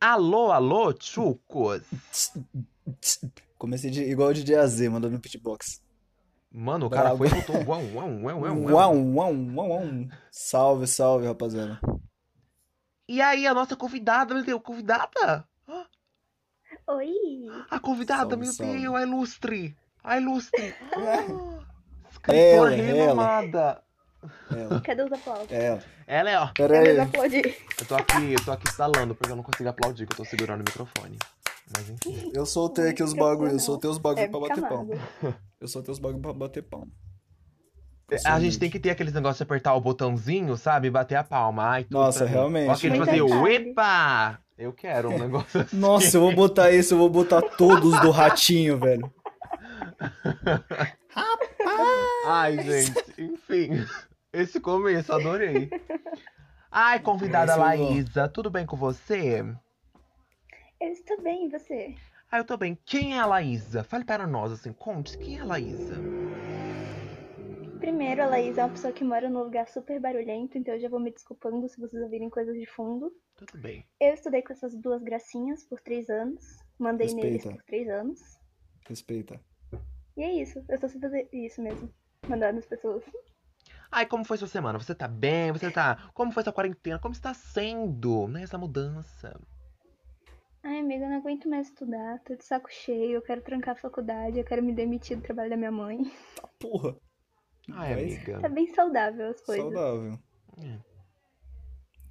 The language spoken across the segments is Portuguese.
Alô, alô, chucos. Comecei de, igual o DJ AZ, mandando no pitbox. Mano, o cara Bravo. foi e botou uau, uau, uau, uau, uau. Uau, uau, uau. Salve, salve, rapaziada. E aí, a nossa convidada, meu Deus, convidada? Oi! A convidada, Salve, meu salve. Deus, a ilustre. A ilustre. Ah, Ela, Escritora renomada. Ela, Cadê os aplausos? ela. Ela é, ó. Pera Cadê aí. os aplaudir? Eu tô aqui, eu tô aqui instalando porque eu não consigo aplaudir, que eu tô segurando o microfone. Mas enfim. Eu soltei aqui os bagulhos, eu soltei os bagulhos É pra bater palma. Eu soltei os bagulhos pra bater palma. A gente tem que ter aqueles negócios de apertar o botãozinho, sabe? E bater a palma. Ai, tudo Nossa, mim. realmente. Ó, aquele Muito fazer o tarde. epa! Eu quero um negócio assim. Nossa, eu vou botar esse, eu vou botar todos do ratinho, velho. Ai, gente, enfim. Esse começo, adorei. Ai, convidada Esse. Laísa, tudo bem com você? Eu estou bem, e você? Ah, eu tô bem. Quem é a Laísa? Fale para nós, assim, conte, quem é a Laísa? Primeiro, a Laís é uma pessoa que mora num lugar super barulhento, então eu já vou me desculpando se vocês ouvirem coisas de fundo. Tudo bem. Eu estudei com essas duas gracinhas por três anos. Mandei neles Respeita. por três anos. Respeita. E é isso. Eu só sei fazer isso mesmo. Mandar nas pessoas. Ai, como foi sua semana? Você tá bem? Você tá. Como foi sua quarentena? Como está sendo, né, essa mudança? Ai, amiga, eu não aguento mais estudar. Tô de saco cheio. Eu quero trancar a faculdade. Eu quero me demitir do trabalho da minha mãe. Tá porra. Ai, Mas- amiga. Tá bem saudável as coisas. Saudável. É.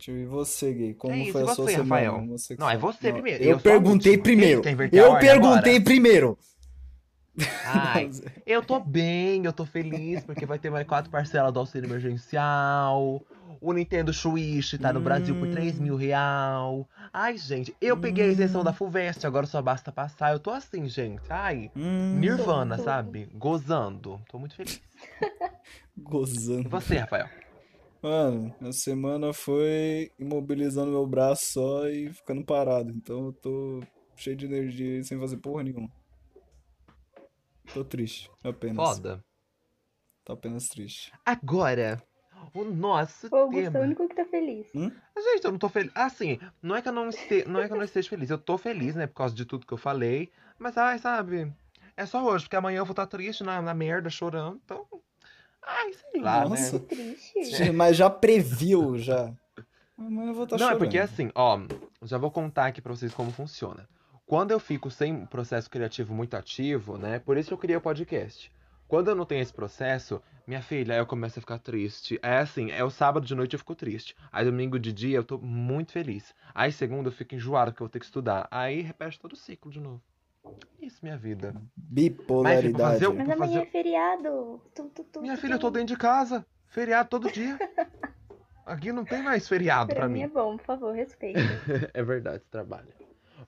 Ir você, Gay. Como É isso, foi e a sua semana? Rafael? Você que Não, é você primeiro. Eu, Eu perguntei primeiro. Eu perguntei agora? primeiro. Ai, eu tô bem, eu tô feliz, porque vai ter mais quatro parcelas do auxílio emergencial. O Nintendo Switch tá no Brasil por 3 mil real. Ai, gente, eu peguei a isenção da FUVEST, agora só basta passar. Eu tô assim, gente. Ai, Hum, Nirvana, sabe? Gozando. Tô muito feliz. E gozando. você, Rafael? Mano, a semana foi imobilizando meu braço só e ficando parado. Então eu tô cheio de energia e sem fazer porra nenhuma. Tô triste, apenas. Foda. Tô apenas triste. Agora, o nosso O Augusto é o tema. único que tá feliz. Gente, eu não tô feliz. Assim, não é que eu não este... não é que eu não esteja feliz. Eu tô feliz, né, por causa de tudo que eu falei. Mas, ai, sabe? É só hoje, porque amanhã eu vou estar triste na, na merda, chorando. Então. Ai, sei lá, Nossa. né? Triste. Mas já previu, já. Amanhã eu vou estar Não, é chorando. porque assim, ó, já vou contar aqui pra vocês como funciona. Quando eu fico sem um processo criativo muito ativo, né? Por isso que eu criei o podcast. Quando eu não tenho esse processo, minha filha, aí eu começo a ficar triste. É assim, é o sábado de noite eu fico triste. Aí domingo de dia eu tô muito feliz. Aí segunda eu fico enjoado porque eu vou ter que estudar. Aí repete todo o ciclo de novo. Isso, minha vida. Bipolaridade. Mas, fazer Mas amanhã fazer- é feriado. Tu, tu, tu, Minha tu, filha, eu tô dentro de casa. Feriado todo dia. Aqui não tem mais feriado Pra pra mim mim. é bom, por favor, respeita. É verdade, trabalha.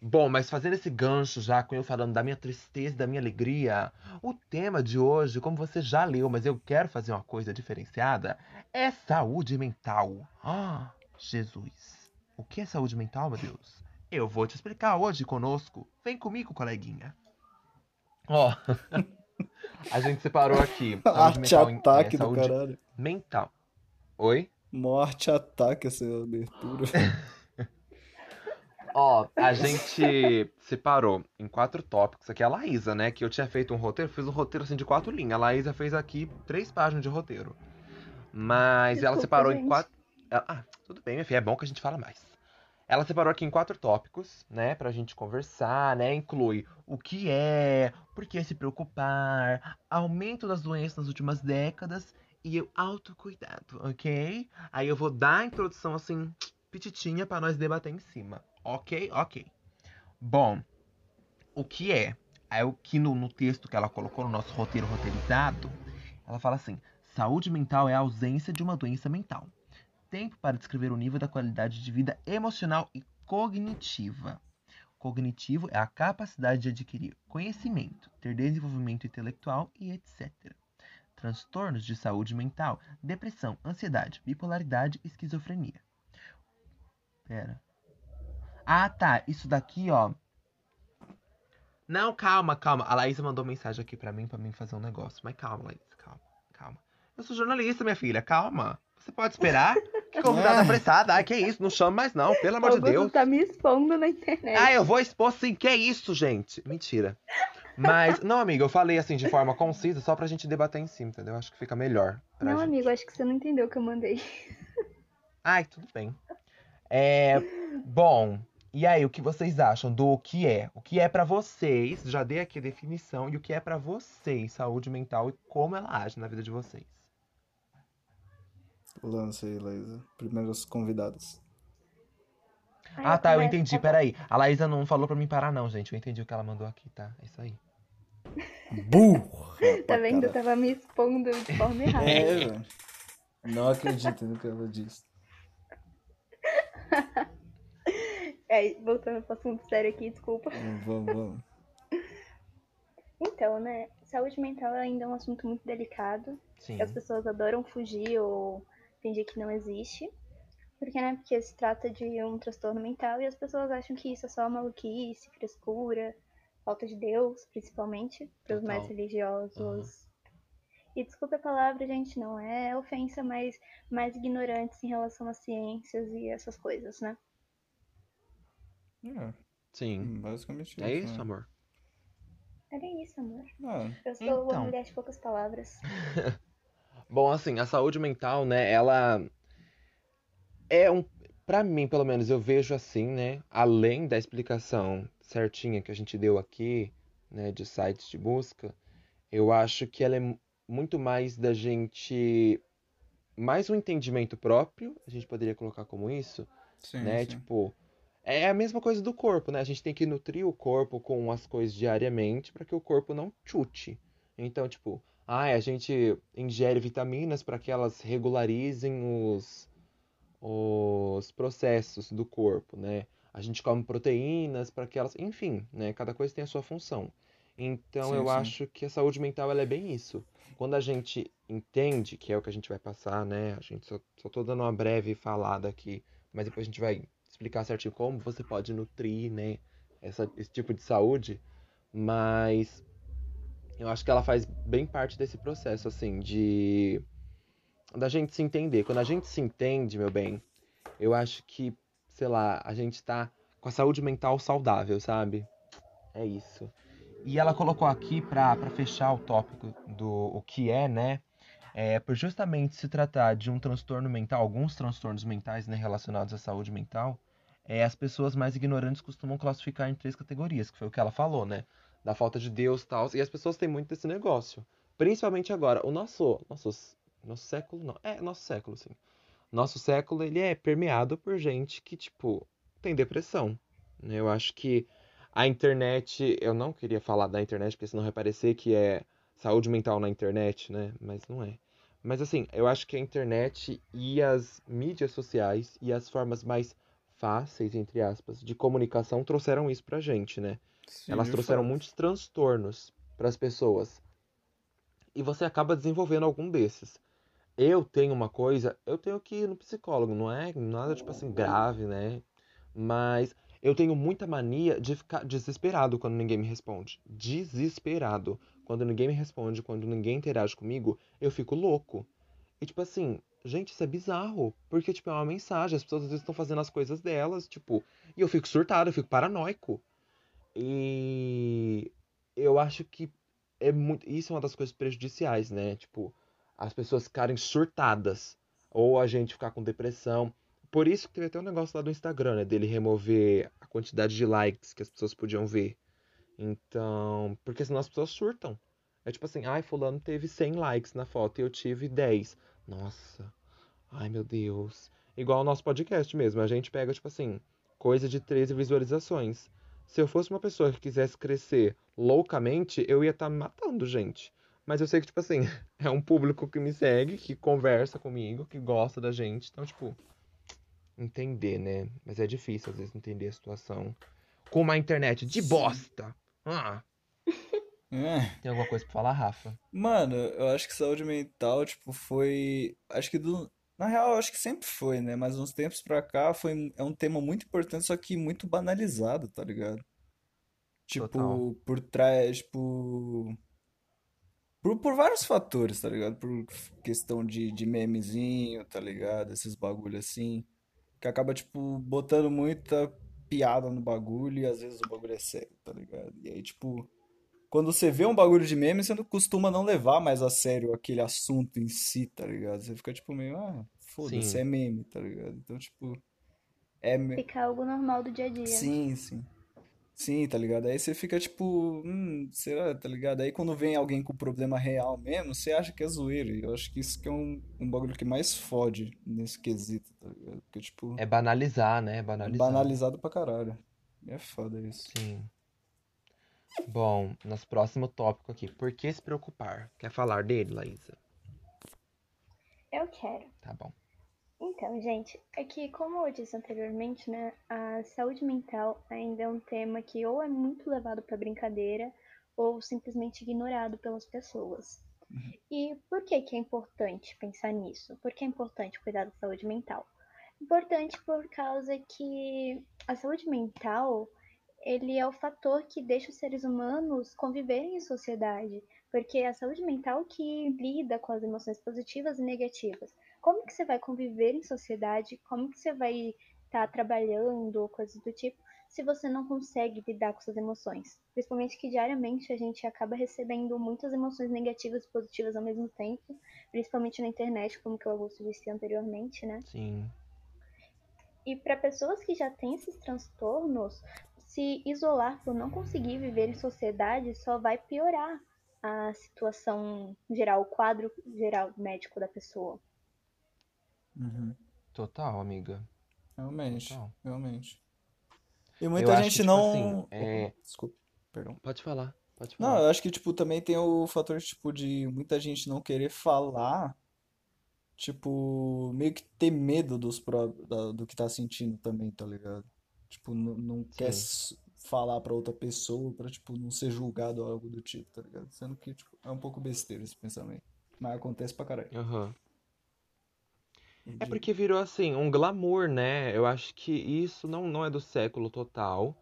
Bom, mas fazendo esse gancho já com eu falando da minha tristeza e da minha alegria, o tema de hoje, como você já leu, mas eu quero fazer uma coisa diferenciada, é saúde mental. Ah, Jesus. O que é saúde mental, meu Deus? Eu vou te explicar hoje conosco. Vem comigo, coleguinha. Ó, a gente separou aqui. Arte é, ataque do saúde caralho. mental. Oi? Morte ataque essa abertura. Ó, a gente separou em quatro tópicos. Aqui é a Laísa, né? Que eu tinha feito um roteiro, fiz um roteiro assim de quatro linhas. A Laísa fez aqui três páginas de roteiro. Mas ela Desculpa, separou em gente. quatro. ela- Ah, tudo bem, minha filha, é bom que a gente fala mais. Ela separou aqui em quatro tópicos, né? Pra gente conversar, né? Inclui o que é, por que se preocupar, aumento das doenças nas últimas décadas e o autocuidado, ok? Aí eu vou dar a introdução assim, petitinha pra nós debater em cima. Ok? Ok. Bom, o que é? É o que no, no texto que ela colocou no nosso roteiro roteirizado, ela fala assim: saúde mental é a ausência de uma doença mental. Tempo para descrever o nível da qualidade de vida emocional e cognitiva. Cognitivo é a capacidade de adquirir conhecimento, ter desenvolvimento intelectual e etc. Transtornos de saúde mental, depressão, ansiedade, bipolaridade esquizofrenia. Pera. Ah, tá. Isso daqui, ó. Não, calma, calma. A Laísa mandou mensagem aqui pra mim, pra mim fazer um negócio. Mas calma, Laísa, calma, calma. Eu sou jornalista, minha filha, calma. Você pode esperar? que convidada apressada. Ai, que isso, não chama mais não, pelo amor de Deus. tá me expondo na internet. Ah, eu vou expor sim, que isso, gente? Mentira. Mas, não, amiga, eu falei assim de forma concisa só pra gente debater em cima, entendeu? Acho que fica melhor. Não, gente. amigo, acho que você não entendeu o que eu mandei. Ai, tudo bem. É, bom, e aí, o que vocês acham do que é? O que é pra vocês? Já dei aqui a definição. E o que é pra vocês, saúde mental e como ela age na vida de vocês? Lança aí, Laísa. Primeiros convidados. Ai, Ah, tá, eu entendi. tá. Peraí. A Laísa não falou pra mim parar, não, gente. Eu entendi o que ela mandou aqui, tá? É isso aí. Burro! Tá vendo? Eu tava me expondo de forma errada. É, velho. Não acredito no que ela disse. É, voltando pro assunto sério aqui, desculpa. Vamos, vamos. Então, né, saúde mental ainda é um assunto muito delicado. Sim. As pessoas adoram fugir ou fingir que não existe. Porque, né, porque se trata de um transtorno mental e as pessoas acham que isso é só maluquice, frescura, falta de Deus, principalmente, para os mais religiosos. E desculpe a palavra, gente, não é ofensa, mas mais ignorantes em relação às ciências e essas coisas, né? É, Sim. basicamente É isso, né? amor. Era isso, amor. Ah, Eu sou Então. uma mulher de poucas palavras. Bom, assim, a saúde mental, né, ela é um, Pra mim, pelo menos, eu vejo assim, né, além da explicação certinha que a gente deu aqui, né, de sites de busca, eu acho que ela é mu- muito mais da gente mais um entendimento próprio, a gente poderia colocar como isso, sim, né? sim. Tipo, é a mesma coisa do corpo, né? A gente tem que nutrir o corpo com as coisas diariamente para que o corpo não chute. Então, tipo, ah, a gente ingere vitaminas para que elas regularizem os, os processos do corpo, né? A gente come proteínas para que elas, enfim, né? Cada coisa tem a sua função. Então, Sim, eu sim. acho que a saúde mental é bem isso. Quando a gente entende, que é o que a gente vai passar, né? A gente só, só tô dando uma breve falada aqui, mas depois a gente vai explicar certinho como você pode nutrir, né? Essa, esse tipo de saúde. Mas eu acho que ela faz bem parte desse processo, assim, de. da gente se entender. Quando a gente se entende, meu bem, eu acho que, sei lá, a gente tá com a saúde mental saudável, sabe? É isso. E ela colocou aqui pra fechar o tópico do o que é, né? É, por justamente se tratar de um transtorno mental, alguns transtornos mentais né, relacionados à saúde mental, é, as pessoas mais ignorantes costumam classificar em três categorias, que foi o que ela falou, né? Da falta de Deus e tal. E as pessoas têm muito desse negócio. Principalmente agora. O nosso, nosso, nosso século, não. É, nosso século, sim. Nosso século, ele é permeado por gente que, tipo, tem depressão. né? Eu acho que a internet, eu não queria falar da internet, porque senão vai parecer que é saúde mental na internet, né? Mas não é. Mas assim, eu acho que a internet e as mídias sociais e as formas mais fáceis, entre aspas, de comunicação trouxeram isso pra gente, né? Sim, Elas trouxeram fato. muitos transtornos para as pessoas. E você acaba desenvolvendo algum desses. Eu tenho uma coisa, eu tenho que ir no psicólogo, não é nada tipo assim grave, né? Mas eu tenho muita mania de ficar desesperado quando ninguém me responde. Desesperado. Quando ninguém me responde, quando ninguém interage comigo, eu fico louco. E tipo assim, gente, isso é bizarro. Porque, tipo, é uma mensagem. As pessoas às vezes estão fazendo as coisas delas, tipo. E eu fico surtado, eu fico paranoico. E eu acho que é muito. Isso é uma das coisas prejudiciais, né? Tipo, as pessoas ficarem surtadas. Ou a gente ficar com depressão. Por isso que teve até um negócio lá do Instagram, né? Dele remover a quantidade de likes que as pessoas podiam ver. Então. Porque senão as pessoas surtam. É tipo assim, ai, fulano teve 100 likes na foto e eu tive 10. Nossa. Ai, meu Deus. Igual o nosso podcast mesmo. A gente pega, tipo assim, coisa de 13 visualizações. Se eu fosse uma pessoa que quisesse crescer loucamente, eu ia estar matando gente. Mas eu sei que, tipo assim, é um público que me segue, que conversa comigo, que gosta da gente. Então, tipo, entender, né? Mas é difícil, às vezes, entender a situação. Com uma internet de bosta. Ah, É. tem alguma coisa pra falar, Rafa? Mano, eu acho que saúde mental, tipo, foi. Acho que do. Na real, eu acho que sempre foi, né? Mas uns tempos pra cá foi... é um tema muito importante, só que muito banalizado, tá ligado? Tipo, Total. por trás, tipo. Por, por vários fatores, tá ligado? Por questão de, de memezinho, tá ligado? Esses bagulho assim. Que acaba, tipo, botando muita piada no bagulho e às vezes o bagulho é sério, tá ligado? E aí, tipo, quando você vê um bagulho de meme, você não costuma não levar mais a sério aquele assunto em si, tá ligado? Você fica, tipo, meio, ah, foda-se, é meme, tá ligado? Então, tipo, é. me- Fica algo normal do dia a dia. Sim, sim. Sim, tá ligado? Aí você fica tipo, hum, será, tá ligado? Aí quando vem alguém com problema real mesmo, você acha que é zoeira. E eu acho que isso que é um, um bagulho que mais fode nesse quesito, tá ligado? Porque, tipo, É banalizar, né? É é banalizar. banalizado pra caralho. E é foda isso. Sim. Bom, nosso próximo tópico aqui. Por que se preocupar? Quer falar dele, Laísa? Eu quero. Tá bom. Então, gente, é que, como eu disse anteriormente, né, a saúde mental ainda é um tema que ou é muito levado para brincadeira ou simplesmente ignorado pelas pessoas. E por que que é importante pensar nisso? Por que é importante cuidar da saúde mental? Importante por causa que a saúde mental, ele é o fator que deixa os seres humanos conviverem em sociedade, porque é a saúde mental que lida com as emoções positivas e negativas como que você vai conviver em sociedade, como que você vai estar trabalhando ou coisas do tipo, se você não consegue lidar com suas emoções. Principalmente que diariamente a gente acaba recebendo muitas emoções negativas e positivas ao mesmo tempo, principalmente na internet, como que o Augusto disse anteriormente, né? Sim. E para pessoas que já têm esses transtornos, se isolar por não conseguir viver em sociedade só vai piorar a situação geral, o quadro geral médico da pessoa. Uhum. Total, amiga. Realmente, Total. realmente. E Eu muita acho gente que, tipo não. assim, é- desculpa, perdão. Pode falar. Pode Não, falar. eu acho que, tipo, também tem o fator, tipo, de muita gente não querer falar, tipo, meio que ter medo dos pró da- do que tá sentindo também, tá ligado? Tipo, não, não quer s- falar pra outra pessoa pra, tipo, não ser julgado ou algo do tipo, tá ligado? Sendo que, tipo, é um pouco besteira esse pensamento. Mas acontece pra caralho. Aham. É de- porque virou assim, um glamour, né? Eu acho que isso não, não é do século total,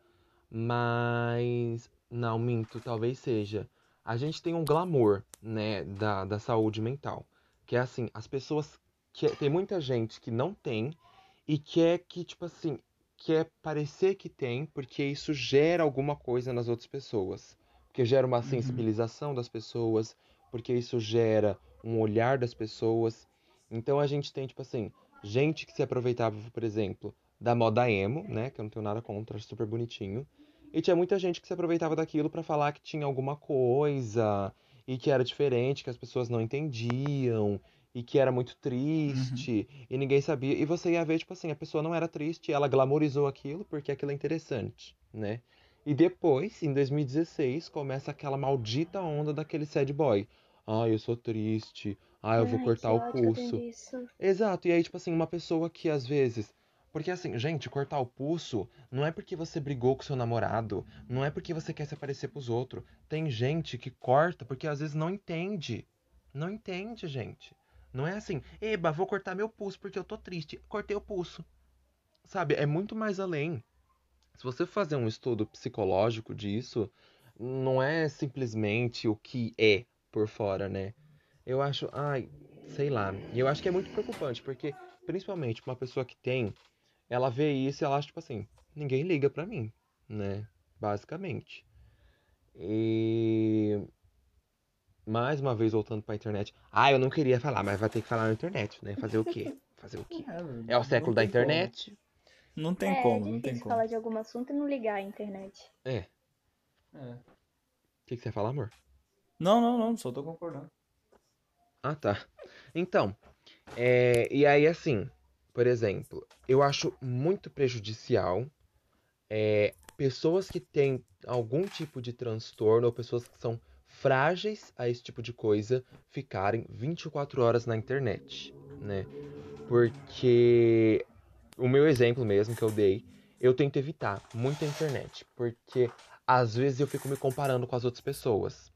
mas. Não, minto, talvez seja. A gente tem um glamour, né, da, da saúde mental. Que é assim, as pessoas. Que, tem muita gente que não tem e quer que, tipo assim, quer parecer que tem, porque isso gera alguma coisa nas outras pessoas. Porque gera uma Uhum. sensibilização das pessoas, porque isso gera um olhar das pessoas. Então a gente tem, tipo assim, gente que se aproveitava, por exemplo, da moda emo, né? Que eu não tenho nada contra, super bonitinho. E tinha muita gente que se aproveitava daquilo pra falar que tinha alguma coisa e que era diferente, que as pessoas não entendiam e que era muito triste e ninguém sabia. E você ia ver, tipo assim, a pessoa não era triste, ela glamorizou aquilo porque aquilo é interessante, né? E depois, em 2016, começa aquela maldita onda daquele sad boy. Ah, eu sou triste. Ah, eu vou Ai, cortar que o pulso. Exato, e aí, tipo assim, uma pessoa que às vezes. Porque assim, gente, cortar o pulso não é porque você brigou com seu namorado, não é porque você quer se aparecer pros outros. Tem gente que corta porque às vezes não entende. Não entende, gente. Não é assim, eba, vou cortar meu pulso porque eu tô triste. Cortei o pulso. Sabe, é muito mais além. Se você fazer um estudo psicológico disso, não é simplesmente o que é por fora, né? Eu acho, ai, sei lá. E eu acho que é muito preocupante, porque principalmente uma pessoa que tem, ela vê isso e ela acha tipo assim, ninguém liga pra mim, né? Basicamente. E mais uma vez voltando pra internet. Ah, eu não queria falar, mas vai ter que falar na internet, né? Fazer o quê? Fazer o quê? É, É o século da como. internet. Não tem é, como, é não tem como. falar de algum assunto e não ligar à internet. É. É. O que, que você fala, amor? Não, não, não, só tô concordando. Ah, tá. Então, é, e aí assim, por exemplo, eu acho muito prejudicial é, pessoas que têm algum tipo de transtorno ou pessoas que são frágeis a esse tipo de coisa ficarem 24 horas na internet, né? Porque o meu exemplo mesmo que eu dei, eu tento evitar muito a internet, porque às vezes eu fico me comparando com as outras pessoas.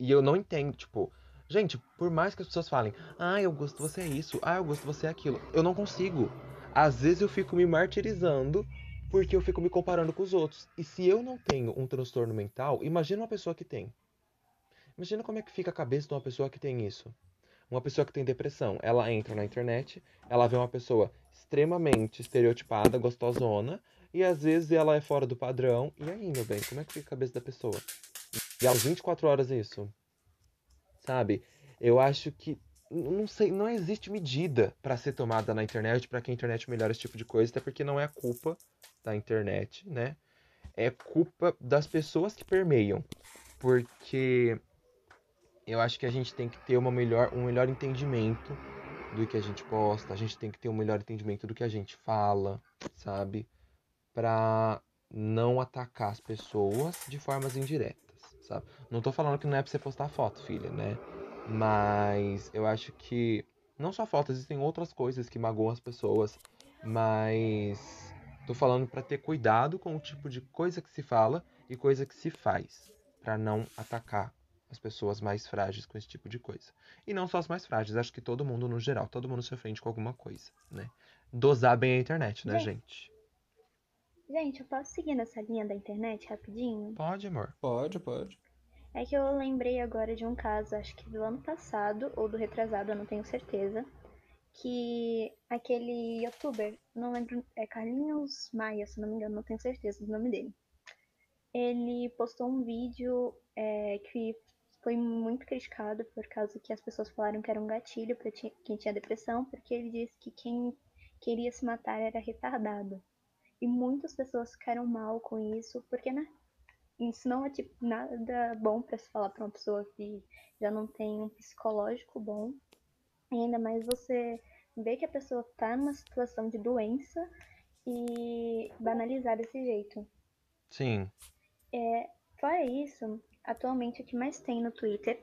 E eu não entendo, tipo, gente, por mais que as pessoas falem, ah, eu gosto você é isso, ah, eu gosto você é aquilo, eu não consigo. Às vezes eu fico me martirizando porque eu fico me comparando com os outros. E se eu não tenho um transtorno mental, imagina uma pessoa que tem. Imagina como é que fica a cabeça de uma pessoa que tem isso. Uma pessoa que tem depressão, ela entra na internet, ela vê uma pessoa extremamente estereotipada, gostosona, e às vezes ela é fora do padrão. E aí, meu bem, como é que fica a cabeça da pessoa? E aos 24 horas isso. Sabe? Eu acho que não sei, não existe medida para ser tomada na internet para que a internet melhore esse tipo de coisa, até porque não é culpa da internet, né? É culpa das pessoas que permeiam. Porque eu acho que a gente tem que ter uma melhor, um melhor entendimento do que a gente posta, a gente tem que ter um melhor entendimento do que a gente fala, sabe? Pra não atacar as pessoas de formas indiretas, sabe? Não tô falando que não é pra você postar foto, filha, né? Mas eu acho que não só foto, existem outras coisas que magoam as pessoas, mas tô falando para ter cuidado com o tipo de coisa que se fala e coisa que se faz, para não atacar as pessoas mais frágeis com esse tipo de coisa. E não só as mais frágeis, acho que todo mundo no geral, todo mundo se ofende com alguma coisa, né? Dosar bem a internet, né, gente? Gente, eu posso seguir nessa linha da internet rapidinho? Pode, amor. Pode, pode. É que eu lembrei agora de um caso, acho que do ano passado ou do retrasado, eu não tenho certeza, que aquele youtuber, não lembro, é Carlinhos Maia, se não me engano, não tenho certeza do nome dele. Ele postou um vídeo é, que foi muito criticado por causa que as pessoas falaram que era um gatilho para quem tinha depressão, porque ele disse que quem queria se matar era retardado. E muitas pessoas ficaram mal com isso, porque né, isso não é tipo nada bom para se falar para uma pessoa que já não tem um psicológico bom. E ainda mais você ver que a pessoa tá numa situação de doença e banalizar desse jeito. Sim. É, fora isso, atualmente o que mais tem no Twitter,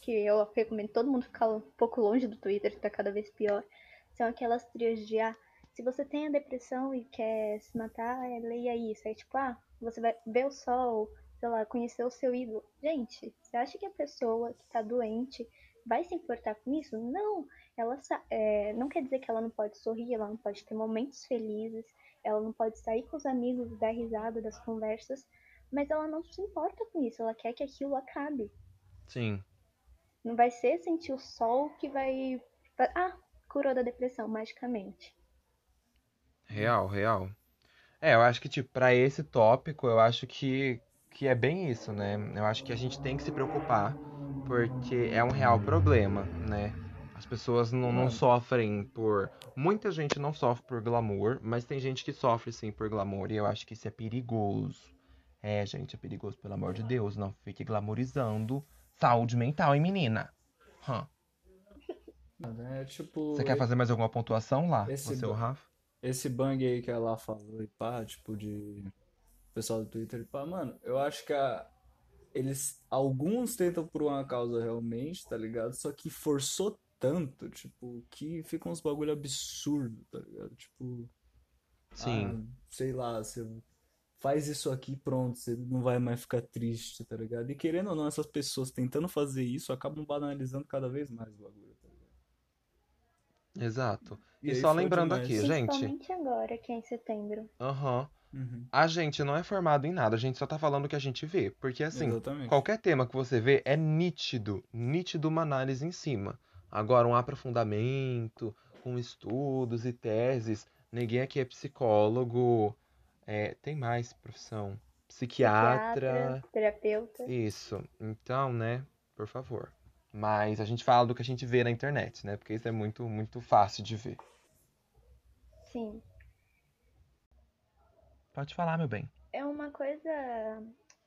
que eu recomendo todo mundo ficar um pouco longe do Twitter, que tá cada vez pior, são aquelas trias de ah, se você tem a depressão e quer se matar, é, leia isso. É tipo, ah, você vai ver o sol, sei lá, conhecer o seu ídolo. Gente, você acha que a pessoa que tá doente vai se importar com isso? Não. Ela é, não quer dizer que ela não pode sorrir, ela não pode ter momentos felizes, ela não pode sair com os amigos, dar risada das conversas, mas ela não se importa com isso, ela quer que aquilo acabe. Sim. Não vai ser sentir o sol que vai. Ah, curou da depressão magicamente. Real, real. É, eu acho que, tipo, pra esse tópico, eu acho que, que é bem isso, né? Eu acho que a gente tem que se preocupar, porque é um real problema, né? As pessoas não, não sofrem por. Muita gente não sofre por glamour, mas tem gente que sofre sim por glamour, e eu acho que isso é perigoso. É, gente, é perigoso, pelo amor de Deus. Não fique glamorizando saúde mental, hein, menina? Hum. É, tipo, Você quer fazer mais alguma pontuação lá? Esse Você, o Rafa? esse bang aí que ela falou e pá, tipo, de pessoal do Twitter e pá, mano, eu acho que a... eles, alguns tentam por uma causa realmente, tá ligado? Só que forçou tanto, tipo, que fica uns bagulho absurdo, tá ligado? Tipo, Sim. ah, sei lá, você faz isso aqui, pronto, você não vai mais ficar triste, tá ligado? E querendo ou não, essas pessoas tentando fazer isso acabam banalizando cada vez mais o bagulho, tá ligado? Exato. E E aí só lembrando demais. aqui, gente. Principalmente agora, que é em setembro. Aham. Uhum. A gente não é formado em nada, a gente só tá falando o que a gente vê. Porque assim, Exatamente. qualquer tema que você vê é nítido, nítido uma análise em cima. Agora, um aprofundamento, com estudos e teses. Ninguém aqui é psicólogo. É, tem mais profissão. Psiquiatra. terapeuta. Isso. Então, né, por favor. Mas a gente fala do que a gente vê na internet, né? Porque isso é muito, muito fácil de ver. Sim. Pode falar, meu bem. É uma coisa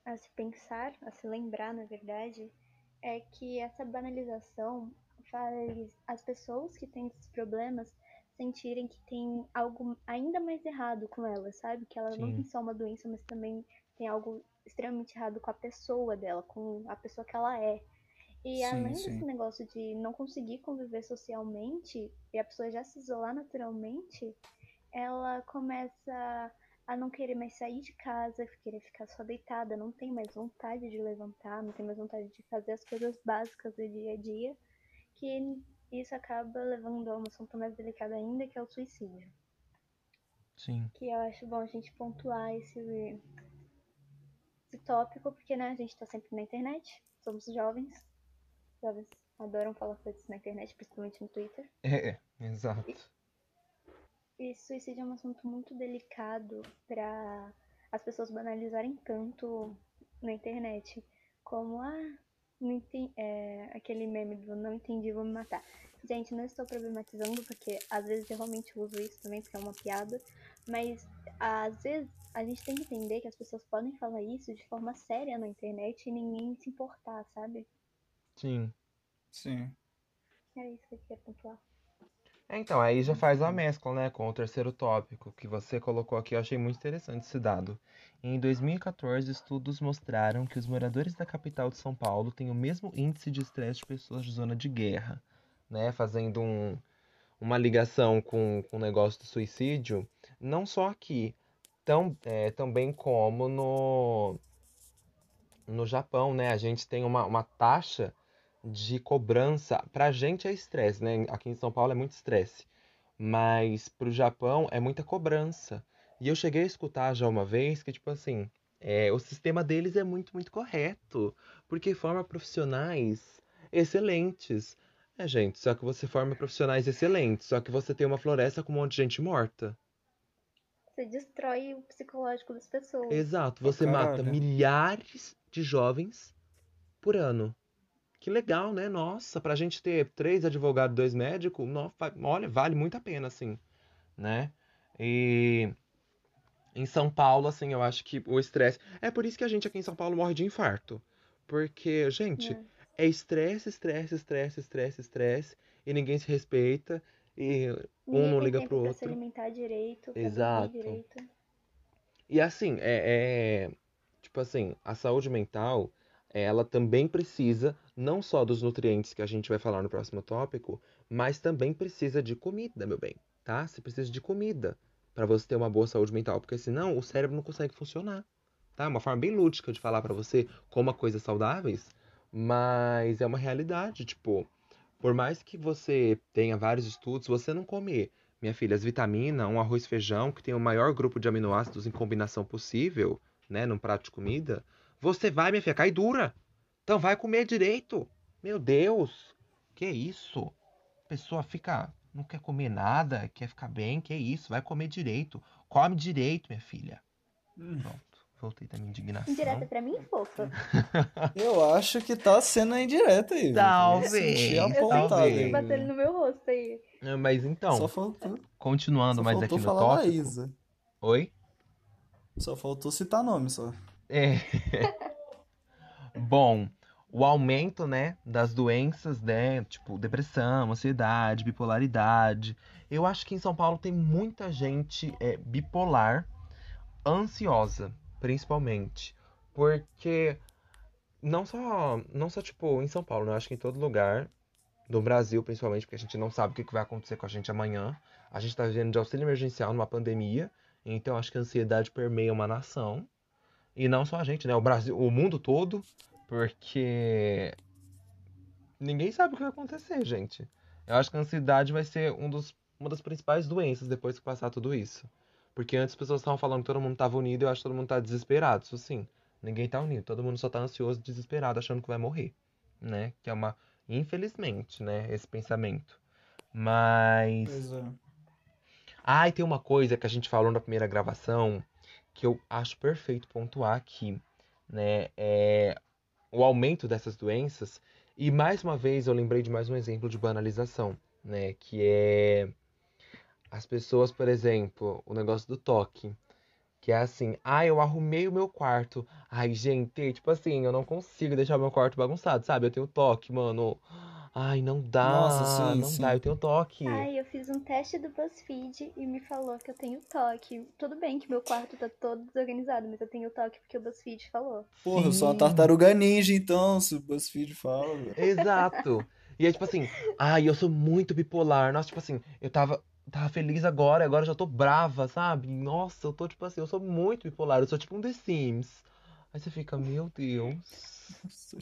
a se pensar, a se lembrar, na verdade, é que essa banalização faz as pessoas que têm esses problemas sentirem que tem algo ainda mais errado com elas, sabe? Que ela não Sim. tem só uma doença, mas também tem algo extremamente errado com a pessoa dela, com a pessoa que ela é. E Sim, além sim. desse negócio de não conseguir conviver socialmente e a pessoa já se isolar naturalmente, ela começa a não querer mais sair de casa, querer ficar só deitada, não tem mais vontade de levantar, não tem mais vontade de fazer as coisas básicas do dia a dia, que isso acaba levando a um assunto mais delicado ainda, que é o suicídio. Sim. Que eu acho bom a gente pontuar esse, esse tópico, porque né, a gente tá sempre na internet, somos jovens. Jovens adoram falar coisas na internet, principalmente no Twitter. É, é, exato. E suicídio é um assunto muito delicado para as pessoas banalizarem tanto na internet. Como, ah, não entendi, é, aquele meme do não entendi, vou me matar. Gente, não estou problematizando, porque às vezes eu realmente uso isso também, porque é uma piada. Mas às vezes a gente tem que entender que as pessoas podem falar isso de forma séria na internet e ninguém se importar, sabe? Sim. Sim. É isso que eu queria pontuar. É, então, aí já faz a mescla, né, com o terceiro tópico que você colocou aqui. Eu achei muito interessante esse dado. Em 2014, estudos mostraram que os moradores da capital de São Paulo têm o mesmo índice de estresse de pessoas de zona de guerra, né, fazendo um, uma ligação com, com o negócio do suicídio, não só aqui, tão, é, também como no, no Japão, né, a gente tem uma, uma taxa de cobrança. Pra gente é estresse, né? Aqui em São Paulo é muito estresse. Mas pro Japão é muita cobrança. E eu cheguei a escutar já uma vez que, tipo assim, é, o sistema deles é muito, muito correto. Porque forma profissionais excelentes. É, gente, só que você forma profissionais excelentes. Só que você tem uma floresta com um monte de gente morta. Você destrói o psicológico das pessoas. Exato, você mata caralho. milhares de jovens por ano. Que legal, né? Nossa, pra gente ter três advogados, dois médicos, olha, vale muito a pena, assim, né? E em São Paulo, assim, eu acho que o estresse. É por isso que a gente aqui em São Paulo morre de infarto. Porque, gente, né? é estresse, estresse, estresse, estresse, estresse, e ninguém se respeita, e um não liga pro pra se outro. alimentar direito, Exato. direito. E assim, é, é- tipo assim, a saúde mental, ela também precisa não só dos nutrientes que a gente vai falar no próximo tópico, mas também precisa de comida, meu bem, tá? Você precisa de comida para você ter uma boa saúde mental, porque senão o cérebro não consegue funcionar, tá? Uma forma bem lúdica de falar para você coma coisas saudáveis, mas é uma realidade, tipo, por mais que você tenha vários estudos, você não comer minha filha, as vitaminas, um arroz feijão, que tem o maior grupo de aminoácidos em combinação possível, né, num prato de comida, você vai, minha filha, cair dura. Então vai comer direito. Meu Deus, que isso? A pessoa fica, não quer comer nada, quer ficar bem, que isso? Vai comer direito. Come direito, minha filha. Pronto, voltei da minha indignação. Indireta pra mim, fofa. Eu acho que tá sendo a indireta aí. Talvez, senti Eu talvez. batendo no meu rosto aí. Mas então, Só faltou, continuando só mais faltou aqui no falar da tópico. Isa. Oi? Só faltou citar nome, só. É. Bom, o aumento, né, das doenças, né, tipo depressão, ansiedade, bipolaridade. Eu acho que em São Paulo tem muita gente é, bipolar, ansiosa, principalmente, porque não só, não só tipo em São Paulo, né, eu acho que em todo lugar do Brasil, principalmente, porque a gente não sabe o que vai acontecer com a gente amanhã. A gente tá vivendo de auxílio emergencial numa pandemia, então acho que a ansiedade permeia uma nação. E não só a gente, né? O Brasil, o mundo todo, porque ninguém sabe o que vai acontecer, gente. Eu acho que a ansiedade vai ser um dos, uma das principais doenças depois que passar tudo isso. Porque antes as pessoas estavam falando que todo mundo estava unido e eu acho que todo mundo tá desesperado. Isso sim, ninguém tá unido. Todo mundo só tá ansioso, desesperado, achando que vai morrer, né? Que é uma, infelizmente, né? Esse pensamento. Mas. Pois é. Ah, e tem uma coisa que a gente falou na primeira gravação que eu acho perfeito pontuar aqui, né? É o aumento dessas doenças. E mais uma vez eu lembrei de mais um exemplo de banalização, né? Que é as pessoas, por exemplo, o negócio do toque. Que é assim, ah, eu arrumei o meu quarto. Ai, gente, tipo assim, eu não consigo deixar o meu quarto bagunçado, sabe? Eu tenho toque, mano. Ai, não dá, Nossa, sim, não sim. dá, eu tenho toque. Ai, eu fiz um teste do BuzzFeed e me falou que eu tenho toque. Tudo bem que meu quarto tá todo desorganizado, mas eu tenho toque porque o BuzzFeed falou. Porra, eu sou uma Sim. tartaruga ninja, então, se o BuzzFeed fala. Exato. E é tipo assim, ai, eu sou muito bipolar. Nossa, tipo assim, eu tava, tava feliz agora, agora eu já tô brava, sabe? Nossa, eu tô tipo assim, eu sou muito bipolar, eu sou tipo um The Sims. Aí você fica, meu Deus.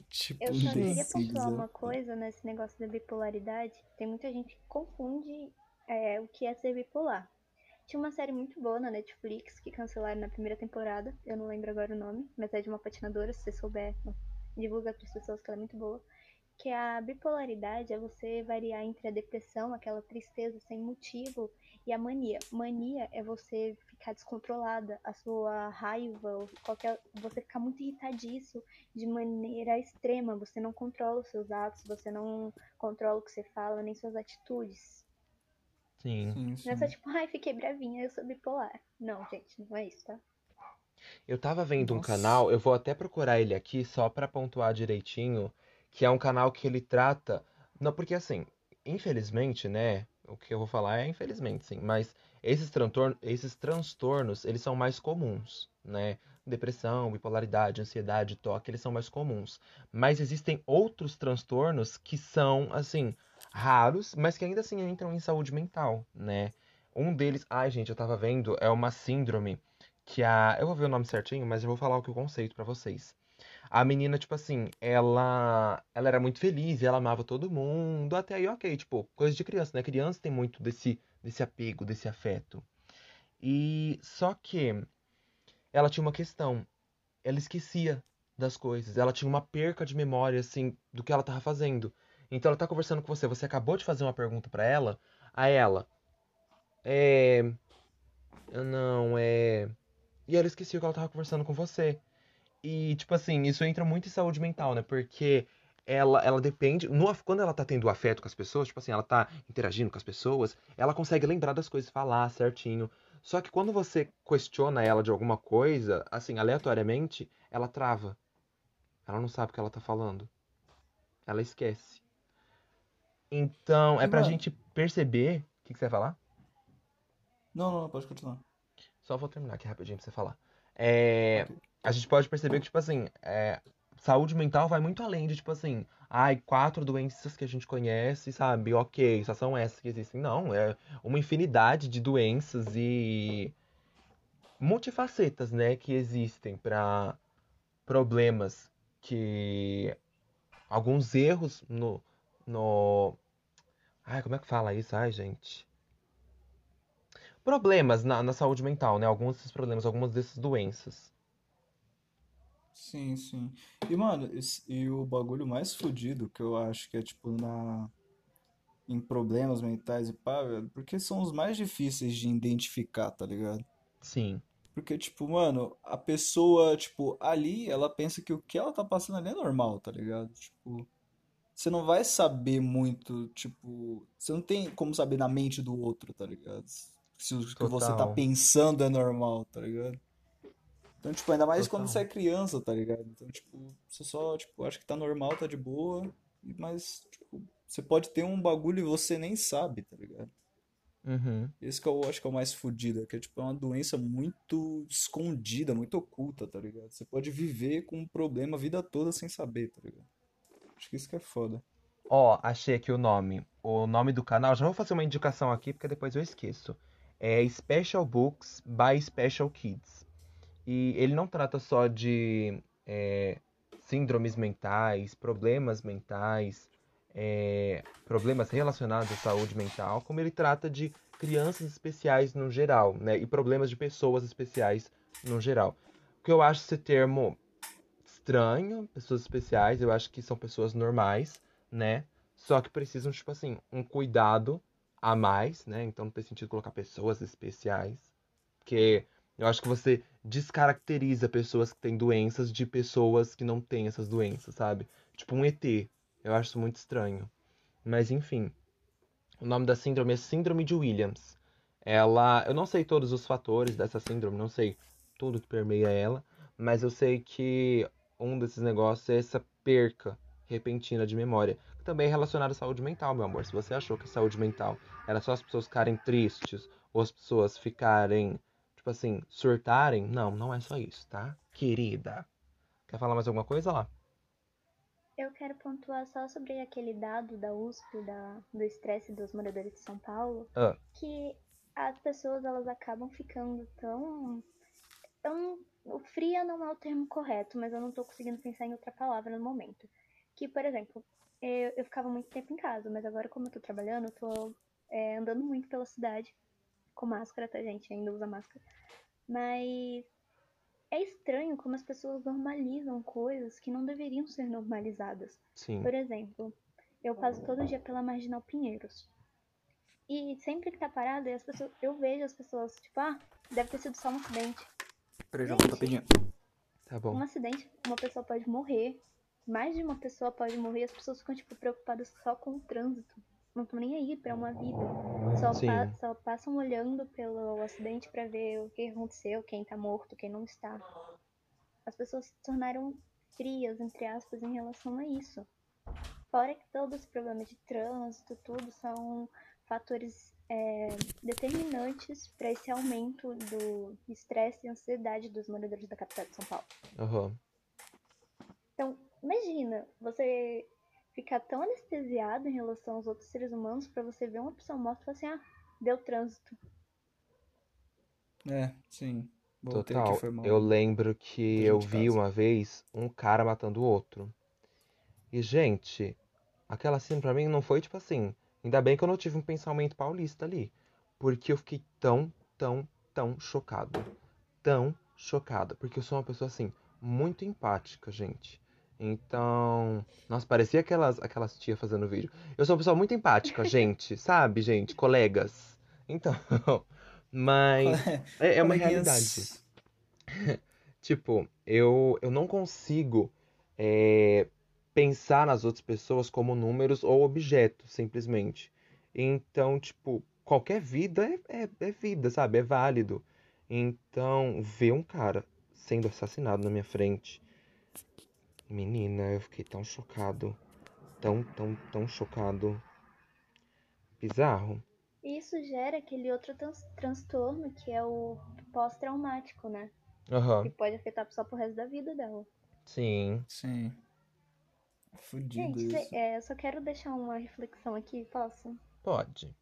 Tipo Eu só queria pontuar uma coisa nesse negócio da bipolaridade. Tem muita gente que confunde é, o que é ser bipolar. Tinha uma série muito boa na Netflix que cancelaram na primeira temporada. Eu não lembro agora o nome, mas é de uma patinadora, se você souber, divulga para as pessoas que ela é muito boa. Que a bipolaridade é você variar entre a depressão, aquela tristeza sem motivo, e a mania. Mania é você ficar descontrolada, a sua raiva, qualquer, você ficar muito irritadiço de maneira extrema. Você não controla os seus atos, você não controla o que você fala, nem suas atitudes. Sim. Sim, sim. Não é só tipo, ai, fiquei bravinha, eu sou bipolar. Não, gente, não é isso, tá? Eu tava vendo um Nossa. canal, eu vou até procurar ele aqui só pra pontuar direitinho, que é um canal que ele trata. Não, porque assim, infelizmente, né? O que eu vou falar é infelizmente, sim, mas esses transtornos, esses transtornos, eles são mais comuns, né? Depressão, bipolaridade, ansiedade, toque, eles são mais comuns. Mas existem outros transtornos que são, assim, raros, mas que ainda assim entram em saúde mental, né? Um deles, ai, gente, eu tava vendo, é uma síndrome que a, eu vou ver o nome certinho, mas eu vou falar o que o conceito pra vocês. A menina, tipo assim, ela ela era muito feliz ela amava todo mundo, até aí ok, tipo, coisa de criança, né? Criança tem muito desse desse apego, desse afeto. E só que ela tinha uma questão, ela esquecia das coisas, ela tinha uma perca de memória assim do que ela tava fazendo. Então ela tá conversando com você, você acabou de fazer uma pergunta pra ela, a ela, é, não, é, e ela esqueceu que ela tava conversando com você. E, tipo assim, isso entra muito em saúde mental, né? Porque ela, ela depende. No, quando ela tá tendo afeto com as pessoas, tipo assim, ela tá interagindo com as pessoas, ela consegue lembrar das coisas, falar certinho. Só que quando você questiona ela de alguma coisa, assim, aleatoriamente, ela trava. Ela não sabe o que ela tá falando. Ela esquece. Então, é pra mano, gente perceber. O que, que você vai falar? não, não, pode continuar. Só vou terminar aqui rapidinho pra você falar. É, Ok. A gente pode perceber que, tipo assim, é, saúde mental vai muito além de, tipo assim, ai, quatro doenças que a gente conhece, sabe? Ok, só são essas que existem. Não, é uma infinidade de doenças e multifacetas, né, que existem para problemas que alguns erros no, no, ai, como é que fala isso? Ai, gente. Problemas na, na saúde mental, né? Alguns desses problemas, algumas dessas doenças. Sim, sim. E, mano, esse- e o bagulho mais fodido que eu acho que é, tipo, na, em problemas mentais e pá, velho, porque são os mais difíceis de identificar, tá ligado? Sim, Porque, tipo, mano, a pessoa, tipo, ali, ela pensa que o que ela tá passando ali é normal, tá ligado? Tipo, você não vai saber muito, tipo, você não tem como saber na mente do outro, tá ligado? Se o que você tá total, pensando é normal, tá ligado? Então, tipo, ainda mais quando você total. é criança, tá ligado? Então, tipo, você só, tipo, acha que tá normal, tá de boa, mas, tipo, você pode ter um bagulho e você nem sabe, tá ligado? Uhum, Esse que eu acho que é o mais fodido, que é, tipo, é uma doença muito escondida, muito oculta, tá ligado? Você pode viver com um problema a vida toda sem saber, tá ligado? Acho que isso que é foda. Ó, achei aqui o nome. O nome do canal, já vou fazer uma indicação aqui porque depois eu esqueço. É Special Books by Special Kids. E ele não trata só de é, síndromes mentais, problemas mentais, é, problemas relacionados à saúde mental, como ele trata de crianças especiais no geral, né? E problemas de pessoas especiais no geral. O que eu acho esse termo estranho, pessoas especiais, eu acho que são pessoas normais, né? Só que precisam, tipo assim, um cuidado a mais, né? Então não tem sentido colocar pessoas especiais, porque eu acho que você descaracteriza pessoas que têm doenças de pessoas que não têm essas doenças, sabe? Tipo um ET. Eu acho isso muito estranho. Mas enfim, o nome da síndrome é Síndrome de Williams. Ela, eu não sei todos os fatores dessa síndrome, não sei tudo que permeia ela, mas eu sei que um desses negócios é essa perca repentina de memória, também é relacionada à saúde mental, meu amor. Se você achou que a saúde mental era só as pessoas ficarem tristes ou as pessoas ficarem, tipo assim, surtarem, não, não é só isso, tá? Querida. Quer falar mais alguma coisa lá? Eu quero pontuar só sobre aquele dado da USP, da, do estresse dos moradores de São Paulo, Ah, que as pessoas elas acabam ficando tão. tão o fria não é o termo correto, mas eu não tô conseguindo pensar em outra palavra no momento. Que, por exemplo, eu, eu ficava muito tempo em casa, mas agora, como eu tô trabalhando, eu tô é, andando muito pela cidade, com máscara, tá, gente? Ainda usa máscara. Mas é estranho como as pessoas normalizam coisas que não deveriam ser normalizadas. Sim. Por exemplo, eu passo todo dia pela Marginal Pinheiros. E sempre que tá parada, as pessoas, eu vejo as pessoas, tipo, ah, deve ter sido só um acidente. Peraí, já volto rapidinho. Tá bom. Um acidente, uma pessoa pode morrer. Mais de uma pessoa pode morrer. As pessoas ficam, tipo, preocupadas só com o trânsito. Não estão nem aí pra uma vida. Só, Sim. pa- só passam olhando pelo acidente pra ver o que aconteceu, quem tá morto, quem não está. As pessoas se tornaram frias, entre aspas, em relação a isso. Fora que todo esse problema de trânsito, tudo, são fatores é, determinantes para esse aumento do estresse e ansiedade dos moradores da capital de São Paulo. Aham. Então, imagina você ficar tão anestesiado em relação aos outros seres humanos para você ver uma pessoa morta e falar assim, ah, deu trânsito. É, sim. Voltei Total. Eu lembro que eu vi casa. uma vez um cara matando o outro. E, gente, aquela cena pra mim não foi tipo assim. Ainda bem que eu não tive um pensamento paulista ali. Porque eu fiquei tão, tão, tão chocado. Tão chocado. Porque eu sou uma pessoa assim, muito empática, gente. Então, nossa, parecia aquelas, aquelas tias fazendo vídeo. Eu sou uma pessoa muito empática, gente, sabe, gente? Colegas. Então, mas é, é uma realidade. Tipo, eu, eu não consigo é, pensar nas outras pessoas como números ou objetos, simplesmente. Então, tipo, qualquer vida é, é, é vida, sabe? É válido. Então, ver um cara sendo assassinado na minha frente, menina, eu fiquei tão chocado. Tão, tão, tão chocado. Bizarro. Isso gera aquele outro trans- transtorno que é o pós-traumático, né? Aham, Que pode afetar a pessoa pro resto da vida dela. sim. Sim. Fudido Gente, isso. cê- é, eu só quero deixar uma reflexão aqui, posso? Pode.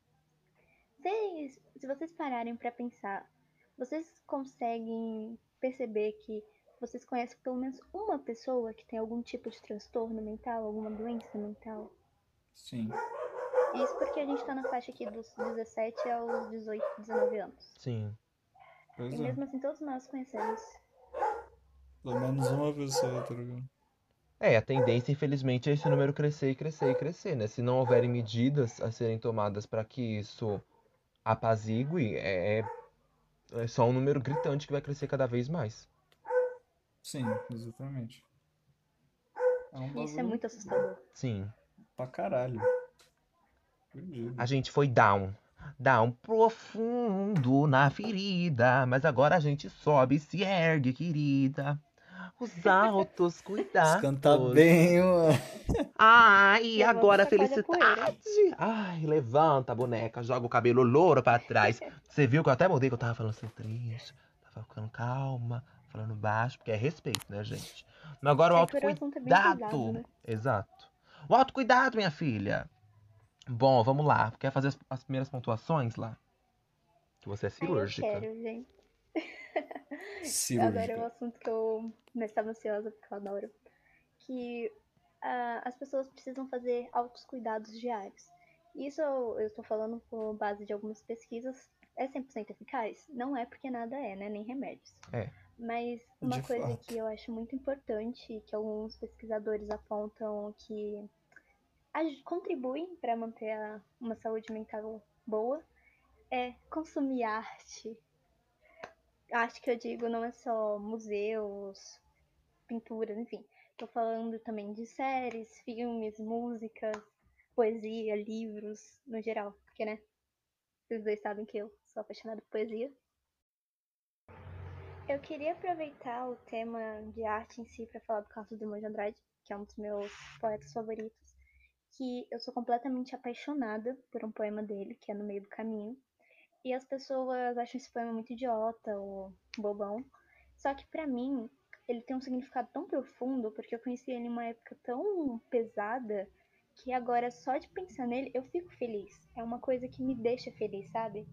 Vocês, se vocês pararem pra pensar, vocês conseguem perceber que vocês conhecem pelo menos uma pessoa que tem algum tipo de transtorno mental, alguma doença mental? Sim. Isso porque a gente tá na faixa aqui dos 17 aos 18, 19 anos. Sim. Pois E é. mesmo assim todos nós conhecemos. Pelo menos uma pessoa, tá ligado? É, a tendência, infelizmente, é esse número crescer e crescer e crescer, né? Se não houverem medidas a serem tomadas para que isso apazigue, é, é só um número gritante que vai crescer cada vez mais. Sim, exatamente. É um E isso é bagulho muito assustador. Sim. pra caralho. Fudido. A gente foi down. Down profundo na ferida, mas agora a gente sobe e se ergue, querida. Os altos Você cuidados. canta bem, mano. Ai, E agora a felicidade. Ai, levanta a boneca, joga o cabelo louro pra trás. Você viu que eu até mudei, que eu tava falando assim, triste. Tava ficando calma, falando baixo, porque é respeito, né, gente? Mas agora o bem autocuidado. pesado, né? Exato. O autocuidado, minha filha. Bom, vamos lá. Quer fazer as, as primeiras pontuações lá? Que você é Aí eu cirúrgica. quero, gente. Agora é o Cirúrgica. assunto que eu estava ansiosa, porque eu adoro. Que ah, as pessoas precisam fazer altos cuidados diários. Isso eu eu estou falando por base de algumas pesquisas. É 100% eficaz? Não é porque nada é, né? Nem remédios. É. Mas uma De coisa fato. que eu acho muito importante, que alguns pesquisadores apontam que contribuem para manter a- uma saúde mental boa, é consumir arte. Arte que eu digo não é só museus, pinturas, enfim. Tô falando também de séries, filmes, músicas, poesia, livros, no geral. Porque, né? Vocês dois sabem que eu sou apaixonada por poesia. Eu queria aproveitar o tema de arte em si para falar do Carlos Drummond de Andrade, que é um dos meus poetas favoritos, que eu sou completamente apaixonada por um poema dele, que é No Meio do Caminho. E as pessoas acham esse poema muito idiota ou bobão. Só que pra mim, ele tem um significado tão profundo, porque eu conheci ele em uma época tão pesada, que agora só de pensar nele eu fico feliz. É uma coisa que me deixa feliz, sabe?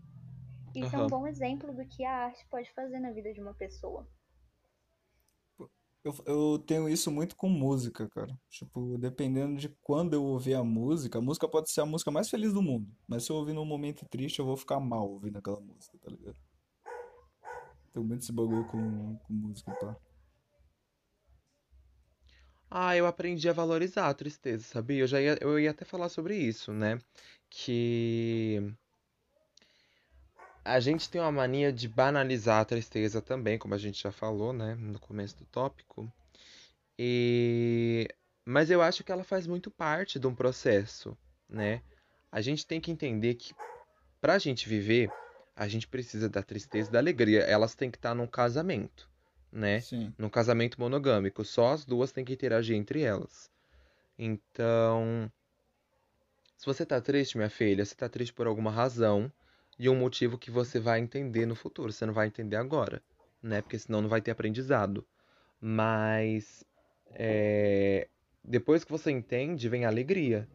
Isso é um bom exemplo do que a arte pode fazer na vida de uma pessoa. Eu, eu tenho isso muito com música, cara. Tipo, dependendo de quando eu ouvir a música, a música pode ser a música mais feliz do mundo. Mas se eu ouvir num momento triste, eu vou ficar mal ouvindo aquela música, tá ligado? Tenho muito esse bagulho com, com música, tá? Ah, eu aprendi a valorizar a tristeza, sabia? Eu já ia, eu ia até falar sobre isso, né? Que a gente tem uma mania de banalizar a tristeza também, como a gente já falou, né, no começo do tópico. E mas eu acho que ela faz muito parte de um processo, né? A gente tem que entender que pra gente viver, a gente precisa da tristeza e da alegria. Elas têm que estar num casamento, né? Sim. Num casamento monogâmico. Só as duas têm que interagir entre elas. Então, se você tá triste, minha filha, você tá triste por alguma razão e um motivo que você vai entender no futuro. Você não vai entender agora, né? Porque senão não vai ter aprendizado. Mas é, depois que você entende, vem a alegria,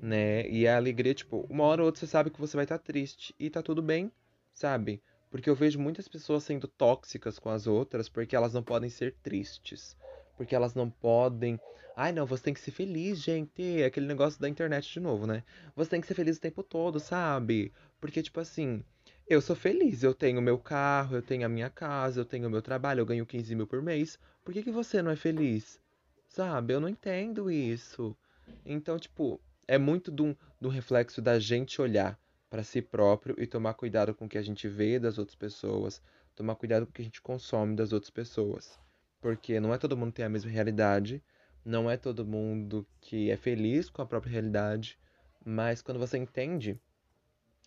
né? E a alegria, tipo, uma hora ou outra você sabe que você vai estar triste e tá tudo bem, sabe? Porque eu vejo muitas pessoas sendo tóxicas com as outras porque elas não podem ser tristes. Porque elas não podem. Ai, não, você tem que ser feliz, gente. É aquele negócio da internet de novo, né? Você tem que ser feliz o tempo todo, sabe? Porque, tipo assim, eu sou feliz. Eu tenho meu carro, eu tenho a minha casa, eu tenho meu trabalho, eu ganho 15 mil por mês. Por que, que você não é feliz? Sabe? Eu não entendo isso. Então, tipo, é muito de um reflexo da gente olhar para si próprio e tomar cuidado com o que a gente vê das outras pessoas, tomar cuidado com o que a gente consome das outras pessoas. Porque não é todo mundo que tem a mesma realidade, não é todo mundo que é feliz com a própria realidade, mas quando você entende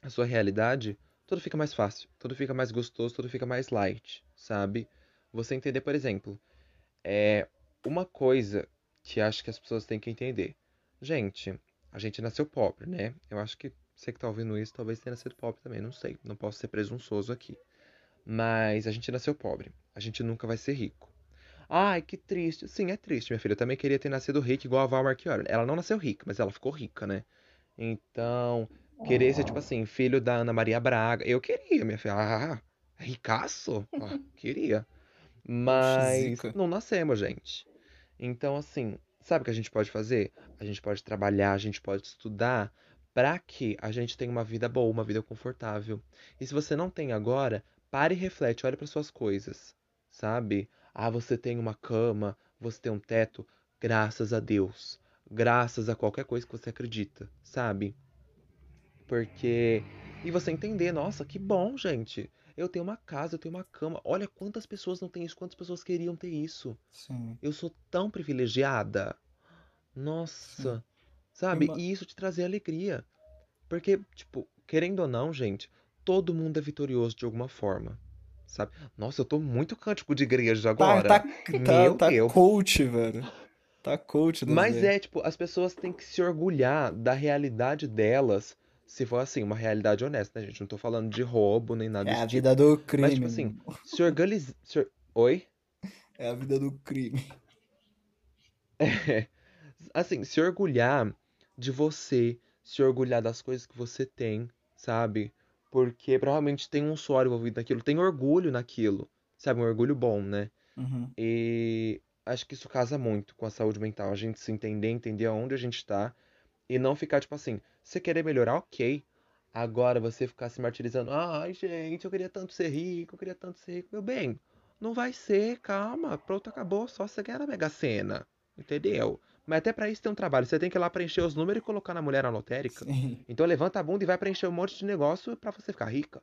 a sua realidade, tudo fica mais fácil, tudo fica mais gostoso, tudo fica mais light, sabe? Você entender, por exemplo, é uma coisa que acho que as pessoas têm que entender. Gente, a gente nasceu pobre, né? Eu acho que você que tá ouvindo isso talvez tenha nascido pobre também, não sei. Não posso ser presunçoso aqui. Mas a gente nasceu pobre. A gente nunca vai ser rico. Ai, que triste. Sim, é triste, minha filha. Eu também queria ter nascido rica igual a Val Marchiori. Ela não nasceu rica, mas ela ficou rica, né? Então, querer ser, tipo assim, filho da Ana Maria Braga. Eu queria, minha filha. Ah, ricaço? Ah, queria. Mas não nascemos, gente. Então, assim, sabe o que a gente pode fazer? A gente pode trabalhar, a gente pode estudar para que a gente tenha uma vida boa, uma vida confortável. E se você não tem agora, pare e reflete, olhe para suas coisas, sabe? Ah, você tem uma cama, você tem um teto, graças a Deus. Graças a qualquer coisa que você acredita, sabe? Porque. E você entender, nossa, que bom, gente. Eu tenho uma casa, eu tenho uma cama. Olha quantas pessoas não têm isso, quantas pessoas queriam ter isso. Sim. Eu sou tão privilegiada. Sim. Nossa, E sabe? uma... E isso te trazer alegria. Porque, tipo, querendo ou não, gente, todo mundo é vitorioso de alguma forma, sabe? Nossa, eu tô muito cântico de igreja Tá, tá, agora. tá, Meu tá Deus. coach, velho. Tá coach das Mas é, tipo, as pessoas têm que se orgulhar da realidade delas, se for assim, uma realidade honesta, né, gente? Não tô falando de roubo nem nada É a tipo. vida do Mas, crime, tipo assim, se organizar. Oi? É a vida do crime. Assim, se orgulhar de você, se orgulhar das coisas que você tem, sabe? Porque provavelmente tem um suor envolvido naquilo, tem orgulho naquilo, sabe? Um orgulho bom, né? Uhum. E acho que isso casa muito com a saúde mental, a gente se entender, entender aonde a gente tá e não ficar tipo assim, você querer melhorar, ok. Agora você ficar se martirizando, ai gente, eu queria tanto ser rico, eu queria tanto ser rico. Meu bem, não vai ser, calma, pronto, acabou, só você ganhar na Mega Sena, entendeu? Mas até pra isso tem um trabalho, você tem que ir lá preencher os números e colocar na mulher na lotérica. Sim. Então levanta a bunda e vai preencher um monte de negócio pra você ficar rica,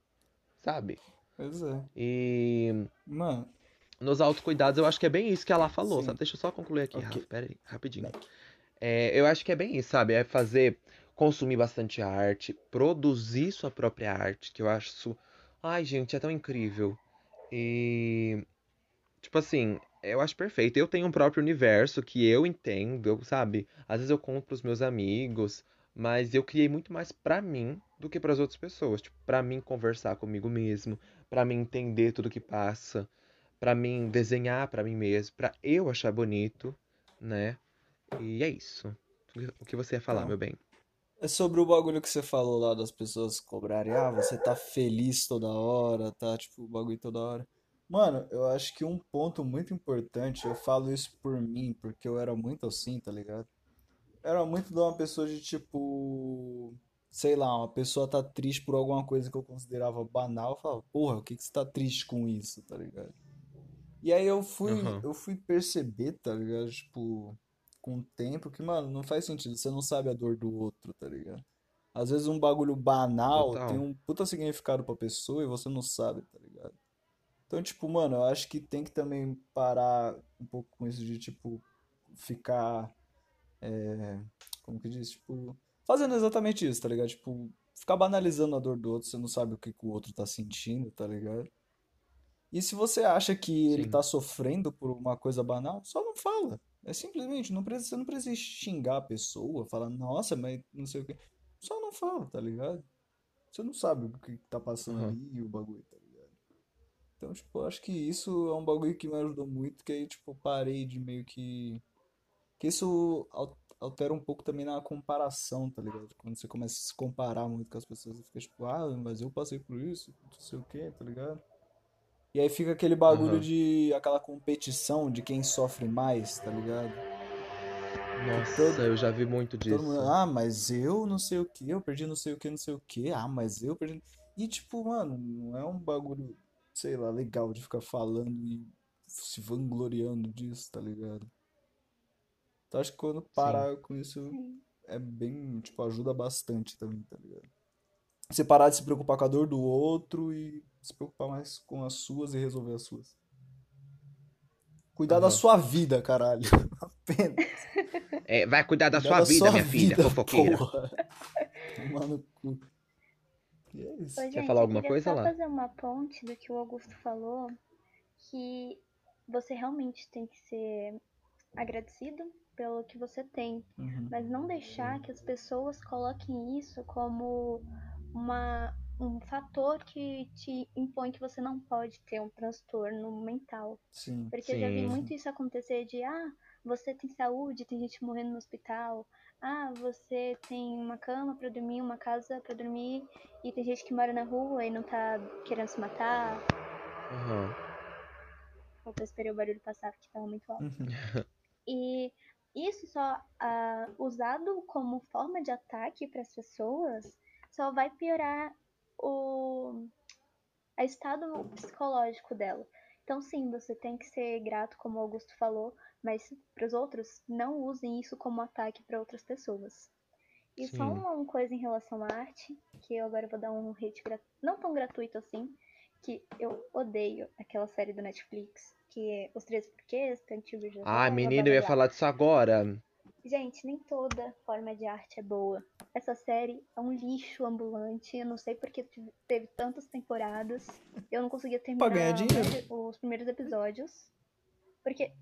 sabe? Pois é. E Mano, nos autocuidados eu acho que é bem isso que ela falou, sim. sabe? Deixa eu só concluir aqui, Ok. Rafa, pera aí, rapidinho. Back. É, eu acho que é bem isso, sabe? É fazer, consumir bastante arte, produzir sua própria arte, que eu acho. Ai, gente, é tão incrível. E, tipo assim, eu acho perfeito. Eu tenho um próprio universo que eu entendo, sabe? Às vezes eu conto pros meus amigos, mas eu criei muito mais pra mim do que pras outras pessoas. Tipo, pra mim conversar comigo mesmo, pra mim entender tudo que passa, pra mim desenhar pra mim mesmo, pra eu achar bonito, né? E é isso. O que você ia falar, Então, meu bem? é sobre o bagulho que você falou lá das pessoas cobrarem, ah, você tá feliz toda hora, tá tipo o bagulho toda hora. Mano, eu acho que um ponto muito importante, eu falo isso por mim, porque eu era muito assim, tá ligado? Era muito de uma pessoa de tipo, sei lá, uma pessoa tá triste por alguma coisa que eu considerava banal, eu falava, porra, o que que você tá triste com isso, tá ligado? E aí eu fui, Aham. eu fui perceber, tá ligado? Tipo, com o tempo, que, mano, não faz sentido, você não sabe a dor do outro, tá ligado? Às vezes um bagulho banal tem Total. um puta significado pra pessoa e você não sabe, tá ligado? Então, tipo, mano, eu acho que tem que também parar um pouco com isso de, tipo, ficar, é, como que diz? Tipo, fazendo exatamente isso, tá ligado? Tipo, ficar banalizando a dor do outro, você não sabe o que que o outro tá sentindo, tá ligado? E se você acha que ele Sim. tá sofrendo por uma coisa banal, só não fala. É simplesmente, não precisa, você não precisa xingar a pessoa, falar, nossa, mas não sei o quê. Só não fala, tá ligado? Você não sabe o que tá passando Aham. ali e o bagulho, tá ligado? Então, tipo, acho que isso é um bagulho que me ajudou muito, que aí, tipo, parei de meio que... Que isso al- altera um pouco também na comparação, tá ligado? Quando você começa a se comparar muito com as pessoas, você fica tipo, ah, mas eu passei por isso, não sei o quê, tá ligado? E aí fica aquele bagulho Aham. de... aquela competição de quem sofre mais, tá ligado? Nossa, todo, eu já vi muito todo mundo, disso. ah, mas eu não sei o que, eu perdi não sei o que, não sei o que, ah, mas eu perdi. E tipo, mano, não é um bagulho, sei lá, legal de ficar falando e se vangloriando disso, tá ligado? Então acho que quando Sim. parar com isso Sim. é bem, tipo, ajuda bastante também, tá ligado? Você parar de se preocupar com a dor do outro e se preocupar mais com as suas e resolver as suas. Cuidar da Aham. sua vida, caralho. Apenas. É, vai cuidar da Cuidar sua da vida, sua minha filha, vida, fofoqueira. porra. Tomar no cu. E é Ô, isso. Quer gente, falar eu alguma coisa só lá? fazer uma ponte do que o Augusto falou, que você realmente tem que ser agradecido pelo que você tem, Uhum. mas não deixar que as pessoas coloquem isso como uma, um fator que te impõe que você não pode ter um transtorno mental. Sim, Porque eu já vi Sim. muito isso acontecer de, ah, você tem saúde, tem gente morrendo no hospital. Ah, você tem uma cama pra dormir, uma casa pra dormir, e tem gente que mora na rua e não tá querendo se matar. Aham. Opa, eu esperei o barulho passar porque tava muito alto. Uhum. E isso só ah, usado como forma de ataque para as pessoas só vai piorar o a estado psicológico dela. Então sim, você tem que ser grato, como o Augusto falou, mas para os outros não usem isso como ataque para outras pessoas. E só Sim. uma, uma coisa em relação à arte, que eu agora vou dar um hate não tão gratuito assim, que eu odeio aquela série do Netflix, que é Os Três Porquês, blá, blá, menina, blá, eu ia falar disso agora. Gente, nem toda forma de arte é boa. Essa série é um lixo ambulante. Eu não sei porque teve tantas temporadas. Eu não conseguia terminar os primeiros episódios. Porque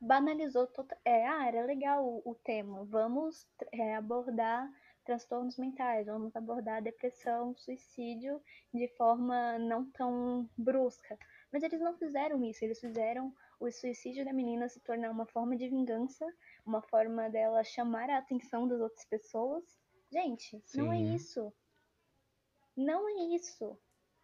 banalizou total. É, ah, era legal o, o tema. Vamos é, abordar transtornos mentais, vamos abordar depressão, suicídio de forma não tão brusca. Mas eles não fizeram isso, eles fizeram o suicídio da menina se tornar uma forma de vingança, uma forma dela chamar a atenção das outras pessoas. Gente, não é Sim. isso. Não é isso.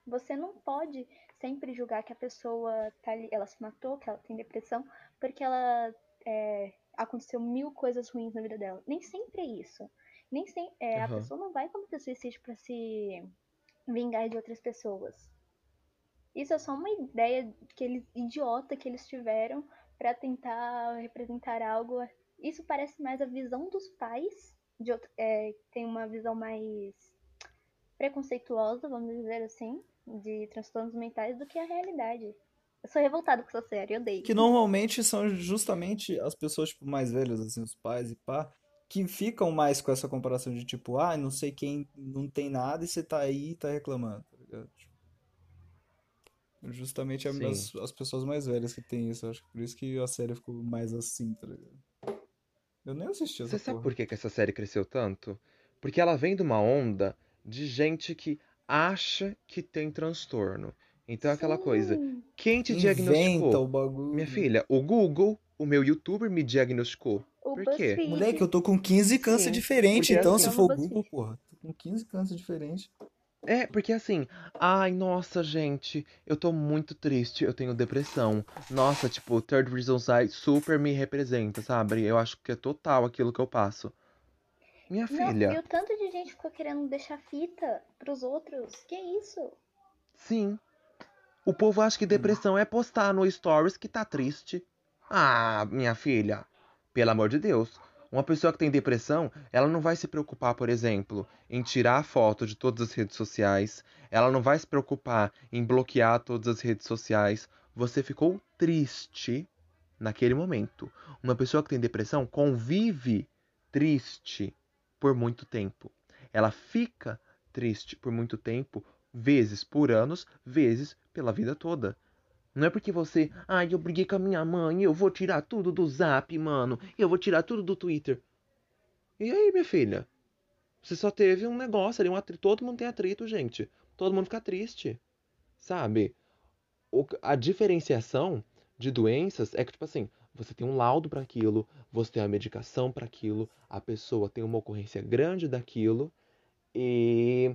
Você não pode sempre julgar que a pessoa tá ali, ela se matou, que ela tem depressão, porque ela é, aconteceu mil coisas ruins na vida dela. Nem sempre é isso. Nem sempre, é, a Aham. pessoa não vai cometer suicídio para se vingar de outras pessoas. Isso é só uma ideia que eles idiota que eles tiveram para tentar representar algo. Isso parece mais a visão dos pais, de é, tem uma visão mais preconceituosa, vamos dizer assim, de transtornos mentais do que a realidade. Eu sou revoltada com essa série, eu odeio. Que normalmente são justamente as pessoas tipo, mais velhas, assim, os pais e pá, que ficam mais com essa comparação de tipo, ah, não sei quem não tem nada e você tá aí e tá reclamando, tá ligado? Tipo, justamente Sim. as, as pessoas mais velhas que tem isso, acho que por isso que a série ficou mais assim, tá ligado? Eu nem assisti essa Você sabe porra. por que que essa série cresceu tanto? Porque ela vem de uma onda de gente que acha que tem transtorno. Então é aquela coisa, quem te Inventa diagnosticou? o bagulho. Minha filha, o Google, o meu youtuber me diagnosticou. o Por quê? BuzzFeed. Moleque, eu tô com 15 câncer Sim, diferentes, então assim- se Então, for no Google, porra, tô com 15 câncer diferentes. É, porque assim, ai, nossa, gente, eu tô muito triste, eu tenho depressão. Nossa, tipo, Third Reasons Why super me representa, sabe? Eu acho que é total aquilo que eu passo. Minha Não, filha. e o tanto de gente ficou querendo deixar fita pros outros. Que isso? Sim. O povo acha que depressão é postar no stories que tá triste. Ah, minha filha, pelo amor de Deus. Uma pessoa que tem depressão, ela não vai se preocupar, por exemplo, em tirar a foto de todas as redes sociais. Ela não vai se preocupar em bloquear todas as redes sociais. Você ficou triste naquele momento. Uma pessoa que tem depressão convive triste por muito tempo. Ela fica triste por muito tempo, vezes por anos, vezes pela vida toda. Não é porque você, ai, eu briguei com a minha mãe, eu vou tirar tudo do Zap, mano, eu vou tirar tudo do Twitter. E aí, minha filha? Você só teve um negócio ali, um atrito. Todo mundo tem atrito, gente. Todo mundo fica triste. Sabe? O- a diferenciação de doenças é que, tipo assim, você tem um laudo para aquilo, você tem uma medicação para aquilo, a pessoa tem uma ocorrência grande daquilo e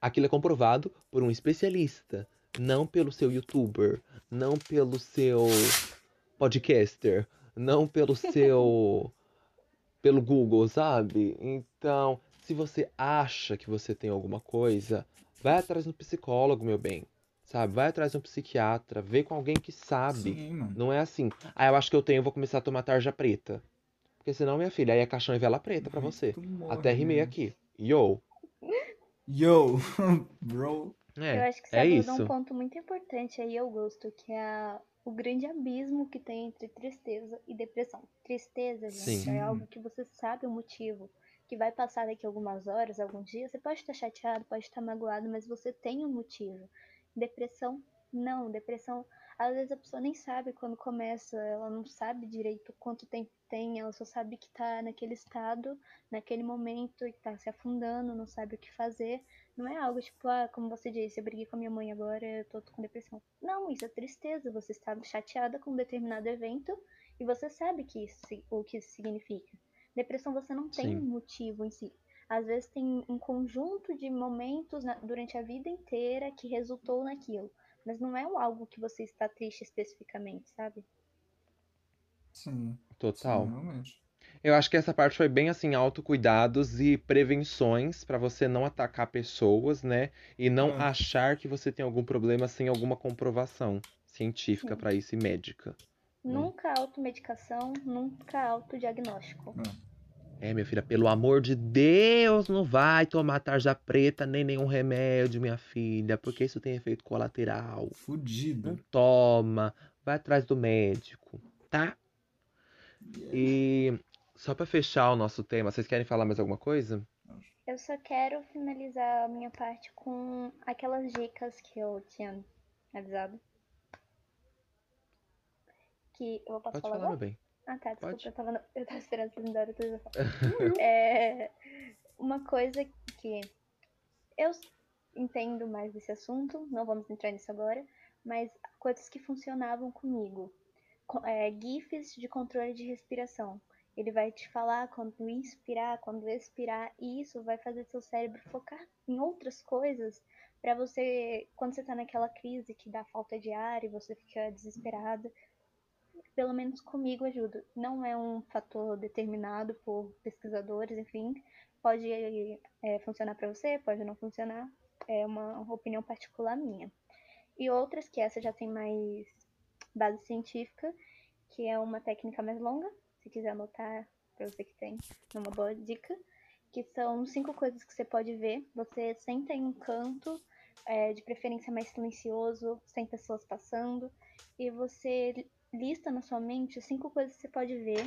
aquilo é comprovado por um especialista, não pelo seu youtuber, não pelo seu podcaster, não pelo seu pelo Google, sabe? Então, se você acha que você tem alguma coisa, vai atrás de um psicólogo, meu bem. Sabe? Vai atrás de um psiquiatra, vê com alguém que sabe. Sim, mano. Não é assim, ah, eu acho que eu tenho, eu vou começar a tomar tarja preta. Porque senão, minha filha, aí é caixão e vela preta pra você. Morre, Até rimei né? aqui. Yo. Yo, bro. Eu É, acho que você é isso. um ponto muito importante aí, Augusto, que é o grande abismo que tem entre tristeza e depressão. Tristeza, gente, Sim. é algo que você sabe o motivo, que vai passar daqui algumas horas, alguns dias. Você pode estar chateado, pode estar magoado, mas você tem um motivo. Depressão, não. Depressão, às vezes a pessoa nem sabe quando começa, ela não sabe direito quanto tempo tem, ela só sabe que tá naquele estado, naquele momento, e tá se afundando, não sabe o que fazer. Não é algo tipo, ah, como você disse, eu briguei com a minha mãe agora, eu tô com depressão. Não, isso é tristeza. Você está chateada com um determinado evento e você sabe que isso, o que isso significa. Depressão você não tem Sim. um motivo em si. Às vezes tem um conjunto de momentos na- durante a vida inteira que resultou naquilo. Mas não é algo que você está triste especificamente, sabe? Sim, Total. sim, realmente. Eu acho que essa parte foi bem assim, autocuidados e prevenções pra você não atacar pessoas, né? E não achar que você tem algum problema sem alguma comprovação científica pra isso e médica. Hum. Nunca automedicação, nunca autodiagnóstico. É, minha filha, pelo amor de Deus, não vai tomar tarja preta nem nenhum remédio, minha filha, porque isso tem efeito colateral. Não Fudido. toma, vai atrás do médico, tá? E só pra fechar o nosso tema, vocês querem falar mais alguma coisa? Eu só quero finalizar a minha parte com aquelas dicas que eu tinha avisado. Que eu posso Pode falar falar, bem. Ah, tá, desculpa, Pode. eu tava, eu tava esperando vocês me darem autorização. é, uma coisa que eu entendo mais desse assunto, não vamos entrar nisso agora, mas coisas que funcionavam comigo. Co- é, GIFs de controle de respiração. Ele vai te falar quando inspirar, quando expirar, e isso vai fazer seu cérebro focar em outras coisas para você, quando você tá naquela crise que dá falta de ar e você fica desesperada, pelo menos comigo ajuda. Não é um fator determinado por pesquisadores, enfim. Pode é, funcionar para você, pode não funcionar. É uma opinião particular minha. E outras, que essa já tem mais base científica, que é uma técnica mais longa, se quiser anotar para você que tem, é uma boa dica. Que são cinco coisas que você pode ver. Você senta em um canto, é, de preferência mais silencioso, sem pessoas passando, e você lista na sua mente cinco coisas que você pode ver,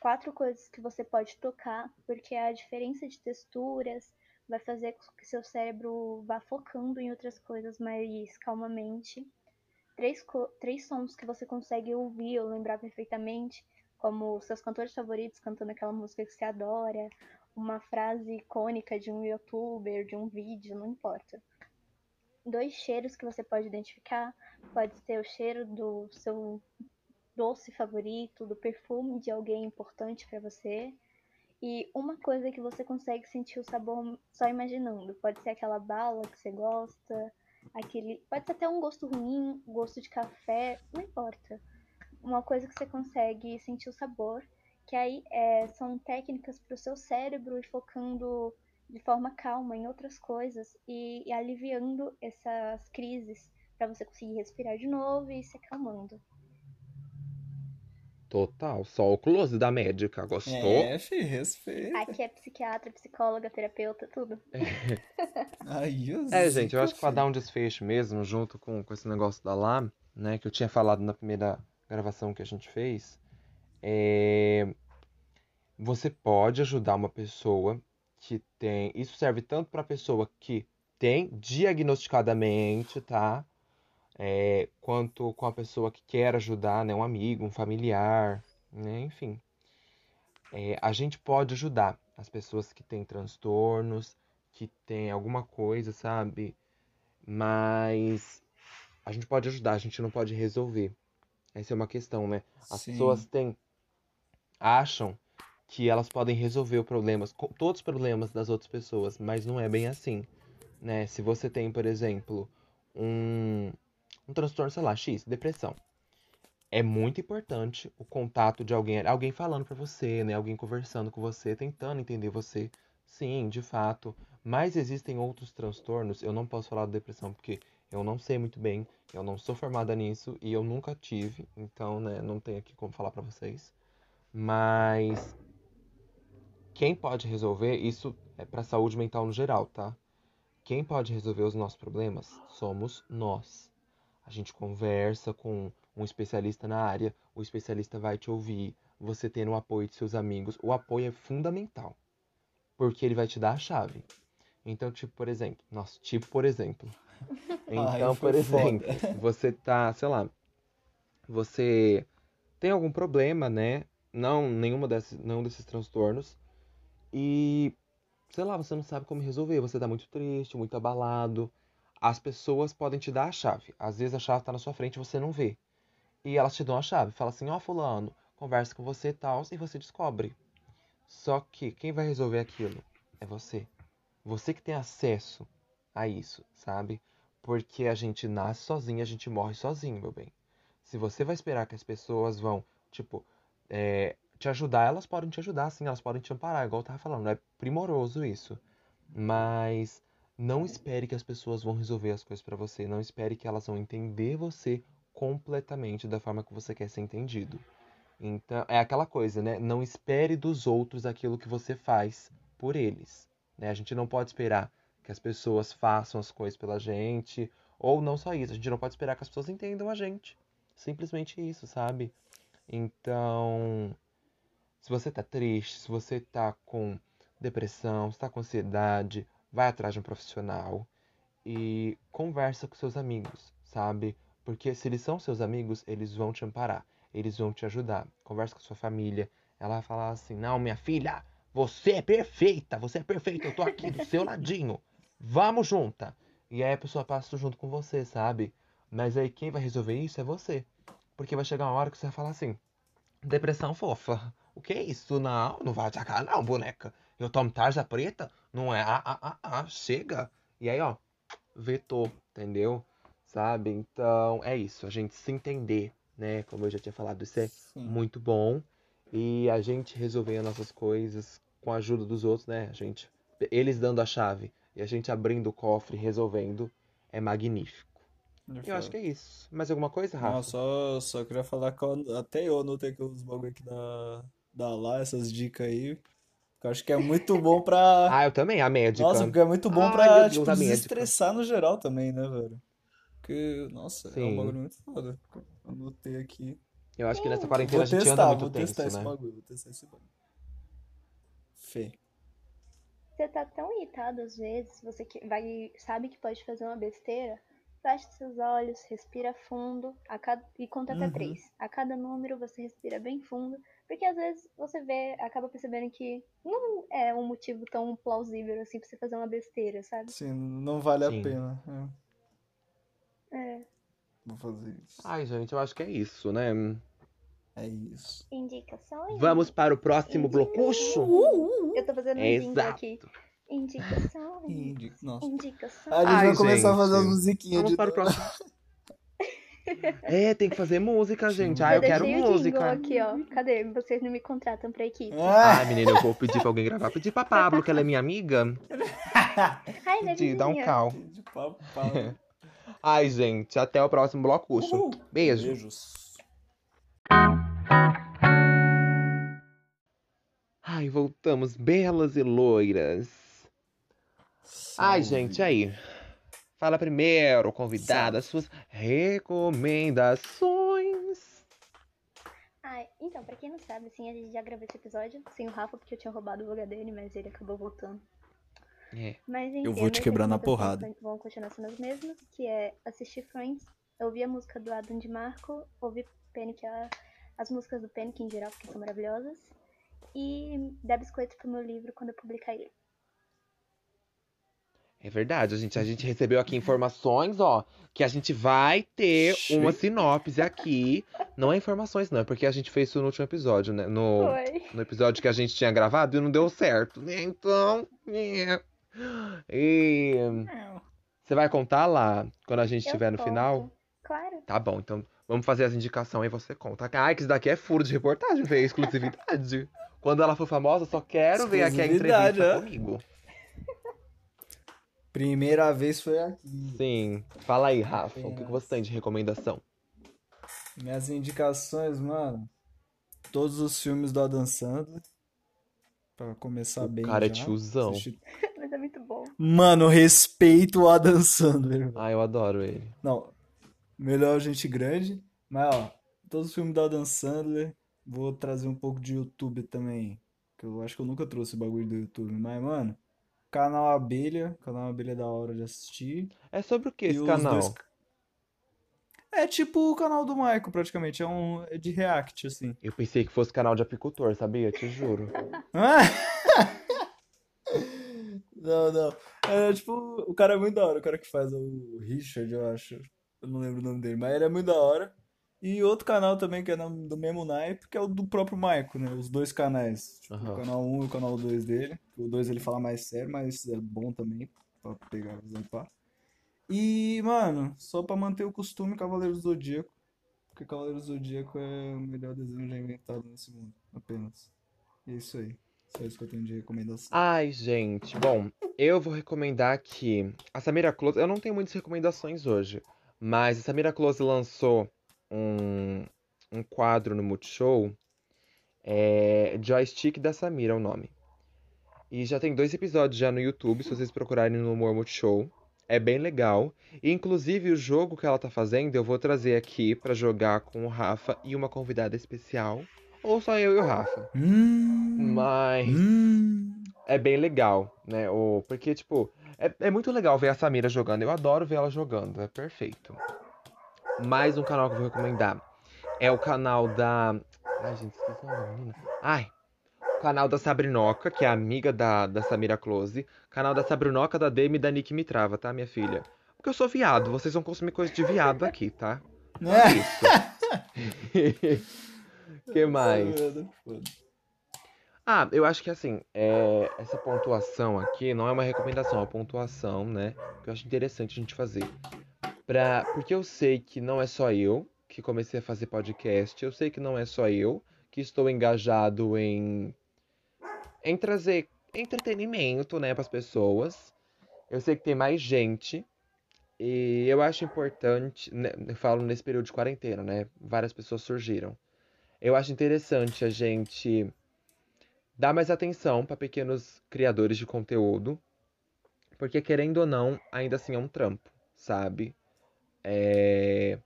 quatro coisas que você pode tocar, porque a diferença de texturas vai fazer com que seu cérebro vá focando em outras coisas mais calmamente. Três, três sons que você consegue ouvir ou lembrar perfeitamente, como seus cantores favoritos cantando aquela música que você adora, uma frase icônica de um youtuber, de um vídeo, não importa. Dois cheiros que você pode identificar, pode ser o cheiro do seu doce favorito, do perfume de alguém importante para você. E uma coisa que você consegue sentir o sabor só imaginando. Pode ser aquela bala que você gosta, aquele. Pode ser até um gosto ruim, gosto de café, não importa. Uma coisa que você consegue sentir o sabor Que aí é, são técnicas para o seu cérebro ir focando de forma calma em outras coisas e, e aliviando essas crises para você conseguir respirar de novo e ir se acalmando. Total, só o close da médica, gostou? É, fi, respeita. Aqui é psiquiatra, psicóloga, terapeuta, tudo. Aí, eu É, gente, eu acho que pra dar um desfecho mesmo, junto com, com esse negócio da lá, né, que eu tinha falado na primeira gravação que a gente fez, é... você pode ajudar uma pessoa que tem. Isso serve tanto pra pessoa que tem diagnosticadamente, tá? É, quanto com a pessoa que quer ajudar, né, um amigo, um familiar, né, enfim. É, a gente pode ajudar as pessoas que têm transtornos, que têm alguma coisa, sabe? Mas a gente pode ajudar, a gente não pode resolver. Essa é uma questão, né? As Sim. pessoas têm, acham que elas podem resolver os problemas, todos os problemas das outras pessoas, mas não é bem assim, né? Se você tem, por exemplo, um, um transtorno, sei lá, X, depressão. É muito importante o contato de alguém, alguém falando pra você, né? Alguém conversando com você, tentando entender você. Sim, de fato. Mas existem outros transtornos. Eu não posso falar de depressão porque eu não sei muito bem, eu não sou formada nisso e eu nunca tive, então, né, não tenho aqui como falar pra vocês. Mas quem pode resolver isso é pra saúde mental no geral, tá? Quem pode resolver os nossos problemas somos nós. A gente conversa com um especialista na área, o especialista vai te ouvir, você tendo o apoio de seus amigos. O apoio é fundamental, porque ele vai te dar a chave. Então, tipo, por exemplo, nossa, tipo, por exemplo. Então, Ai, por foda. exemplo, você tá, sei lá, você tem algum problema, né? Não, nenhuma desses, não desses transtornos. E, sei lá, você não sabe como resolver. Você tá muito triste, muito abalado. As pessoas podem te dar a chave. Às vezes a chave tá na sua frente e você não vê. E elas te dão a chave. Fala assim, ó, fulano, conversa com você e tal, e você descobre. Só que quem vai resolver aquilo é você. Você que tem acesso a isso, sabe? Porque a gente nasce sozinho, a gente morre sozinho, meu bem. Se você vai esperar que as pessoas vão, tipo, é, te ajudar, elas podem te ajudar, sim, elas podem te amparar, igual eu tava falando, é primoroso isso. Mas não espere que as pessoas vão resolver as coisas pra você, não espere que elas vão entender você completamente da forma que você quer ser entendido. Então, é aquela coisa, né? Não espere dos outros aquilo que você faz por eles, né? A gente não pode esperar que as pessoas façam as coisas pela gente, ou não só isso, a gente não pode esperar que as pessoas entendam a gente. Simplesmente isso, sabe? Então, se você tá triste, se você tá com depressão, se tá com ansiedade, vai atrás de um profissional e conversa com seus amigos, sabe? Porque se eles são seus amigos, eles vão te amparar, eles vão te ajudar. Conversa com sua família, ela vai falar assim: "Não, minha filha, você é perfeita, você é perfeita, eu tô aqui do seu ladinho. Vamos junta". E aí a pessoa passa junto com você, sabe? Mas aí quem vai resolver isso é você. Porque vai chegar uma hora que você vai falar assim: Depressão fofa. O que é isso? Não, não vai atacar não, boneca. Eu tomo tarja preta? Não é? Ah, ah, ah, ah, chega. E aí, ó, vetou, entendeu? Sabe? Então, é isso. A gente se entender, né? Como eu já tinha falado, isso é Sim. muito bom. E a gente resolver as nossas coisas com a ajuda dos outros, né? A gente, eles dando a chave e a gente abrindo o cofre, resolvendo, é magnífico. Eu acho que é isso. Mais alguma coisa, Rafa? Não, só, só queria falar que eu- até eu anotei aqui os bagulho aqui da, da lá, essas dicas aí. Eu acho que é muito bom pra. Ah, eu também, a médica. Nossa, porque é muito bom Ai, pra, Deus, tipo, desestressar no geral também, né, velho? Porque, nossa, é um Sim. bagulho muito foda. Anotei aqui. Eu acho que nessa Vou quarentena a gente anda testar, muito vou tenso, testar esse né? bagulho, vou testar esse bagulho. Fê. Você tá tão irritado às vezes, você que vai, sabe que pode fazer uma besteira, fecha seus olhos, respira fundo a cada, e conta até Uhum. três. A cada número você respira bem fundo, porque às vezes você vê, acaba percebendo que não é um motivo tão plausível assim pra você fazer uma besteira, sabe? Sim, não vale Sim. a pena. É, É. vou fazer isso. Ai, gente, eu acho que é isso, né? É isso. Indicações? Vamos para o próximo blocucho? Eu tô fazendo um Exato. aqui. Indicações. Indi- Nossa. Indicações. A gente Ai, vai começar a fazer as gente. musiquinhas Vamos de para o próximo. É, tem que fazer música, gente. Ah, eu já quero música. aqui, ó. Cadê? Vocês não me contratam pra equipe. Ah, Ai, menina, eu vou pedir pra alguém gravar. Pedir pra Pablo, que ela é minha amiga. Ai, Pedir, dá um cal. de. Ai, gente, até o próximo blocucho. Uhul. Beijo. Beijos. Ai, voltamos belas e loiras. Ai, gente, aí. Fala primeiro, convidada, suas recomendações. Ai, então, pra quem não sabe, assim, a gente já gravou esse episódio sem o Rafa, porque eu tinha roubado o lugar dele, mas ele acabou voltando. É. Mas enfim, Eu vou te quebrar na porrada. Vão continuar sendo as mesmas, que é assistir Friends, ouvir a música do Adam de Marco, ouvir Panic, a- as músicas do Panic em geral, porque são maravilhosas, e dar biscoito pro meu livro quando eu publicar ele. É verdade, a gente, a gente recebeu aqui informações, ó, que a gente vai ter uma sinopse aqui. Não é informações, não, é porque a gente fez isso no último episódio, né? No, Oi. no episódio que a gente tinha gravado e não deu certo, né? Então. é. E. Você vai contar lá quando a gente estiver no conto. final? Claro. Tá bom, então vamos fazer as indicações e você conta. Ai, que isso daqui é furo de reportagem, ver exclusividade. Quando ela for famosa, só quero ver aqui a entrevista é? comigo. Primeira vez foi aqui. Sim. Fala aí, Rafa, o que, você tem de recomendação? Minhas indicações, mano. Todos os filmes do Adam Sandler. Pra começar O bem cara é já. tiozão. Assisti- Mas é muito bom. Mano, respeito o Adam Sandler. Ah, eu adoro ele. Não, melhor gente grande. Mas, ó, todos os filmes do Adam Sandler. Vou trazer um pouco de YouTube também. Que eu acho que eu nunca trouxe bagulho do YouTube. Mas, mano, canal Abelha. Canal Abelha é da hora de assistir. É sobre o que esse canal? dois- É tipo o canal do Michael, praticamente. É um é de react, assim. Eu pensei que fosse canal de apicultor, sabia? Te juro. Não, não. É tipo, o cara é muito da hora, o cara que faz o Richard, eu acho. Eu não lembro o nome dele, mas ele é muito da hora. E outro canal também que é do mesmo naipe, que é o do próprio Maico, né? Os dois canais. Tipo, Aham. o canal 1 e o canal 2 dele. O 2 ele fala mais sério, mas é bom também pra pegar visão pá. E, mano, só pra manter o costume, Cavaleiro do Zodíaco. Porque Cavaleiro do Zodíaco é o melhor desenho já inventado nesse mundo, apenas. E é isso aí. Só isso que eu tenho de recomendação. Ai, gente. Bom, eu vou recomendar aqui. A Samira Close. Eu não tenho muitas recomendações hoje. Mas a Samira Close lançou um, um quadro no Multishow. É Joystick da Samira é o nome. E já tem dois episódios já no YouTube, se vocês procurarem no Humor Multishow. É bem legal. E, inclusive, o jogo que ela tá fazendo, eu vou trazer aqui pra jogar com o Rafa e uma convidada especial. Ou só eu e o Rafa. Hum, Mas hum. É bem legal, né? O, porque, tipo, é, é muito legal ver a Samira jogando. Eu adoro ver ela jogando, é perfeito. Mais um canal que eu vou recomendar é o canal da. Ai, gente, esqueci o nome menina. Ai, o canal da Sabrinoca, que é amiga da, da Samira Close. Canal da Sabrinoca, da Demi e da Nick Mitrava, tá, minha filha? Porque eu sou viado, vocês vão consumir coisa de viado aqui, tá? É. Isso. que mais? Ah, eu acho que assim, é, essa pontuação aqui não é uma recomendação, é uma pontuação, né? Que eu acho interessante a gente fazer. Pra, porque eu sei que não é só eu que comecei a fazer podcast, eu sei que não é só eu que estou engajado em, em trazer entretenimento, né, para as pessoas. Eu sei que tem mais gente. E eu acho importante, né, eu falo nesse período de quarentena, né? Várias pessoas surgiram. Eu acho interessante a gente dar mais atenção para pequenos criadores de conteúdo, porque querendo ou não, ainda assim é um trampo, sabe? É...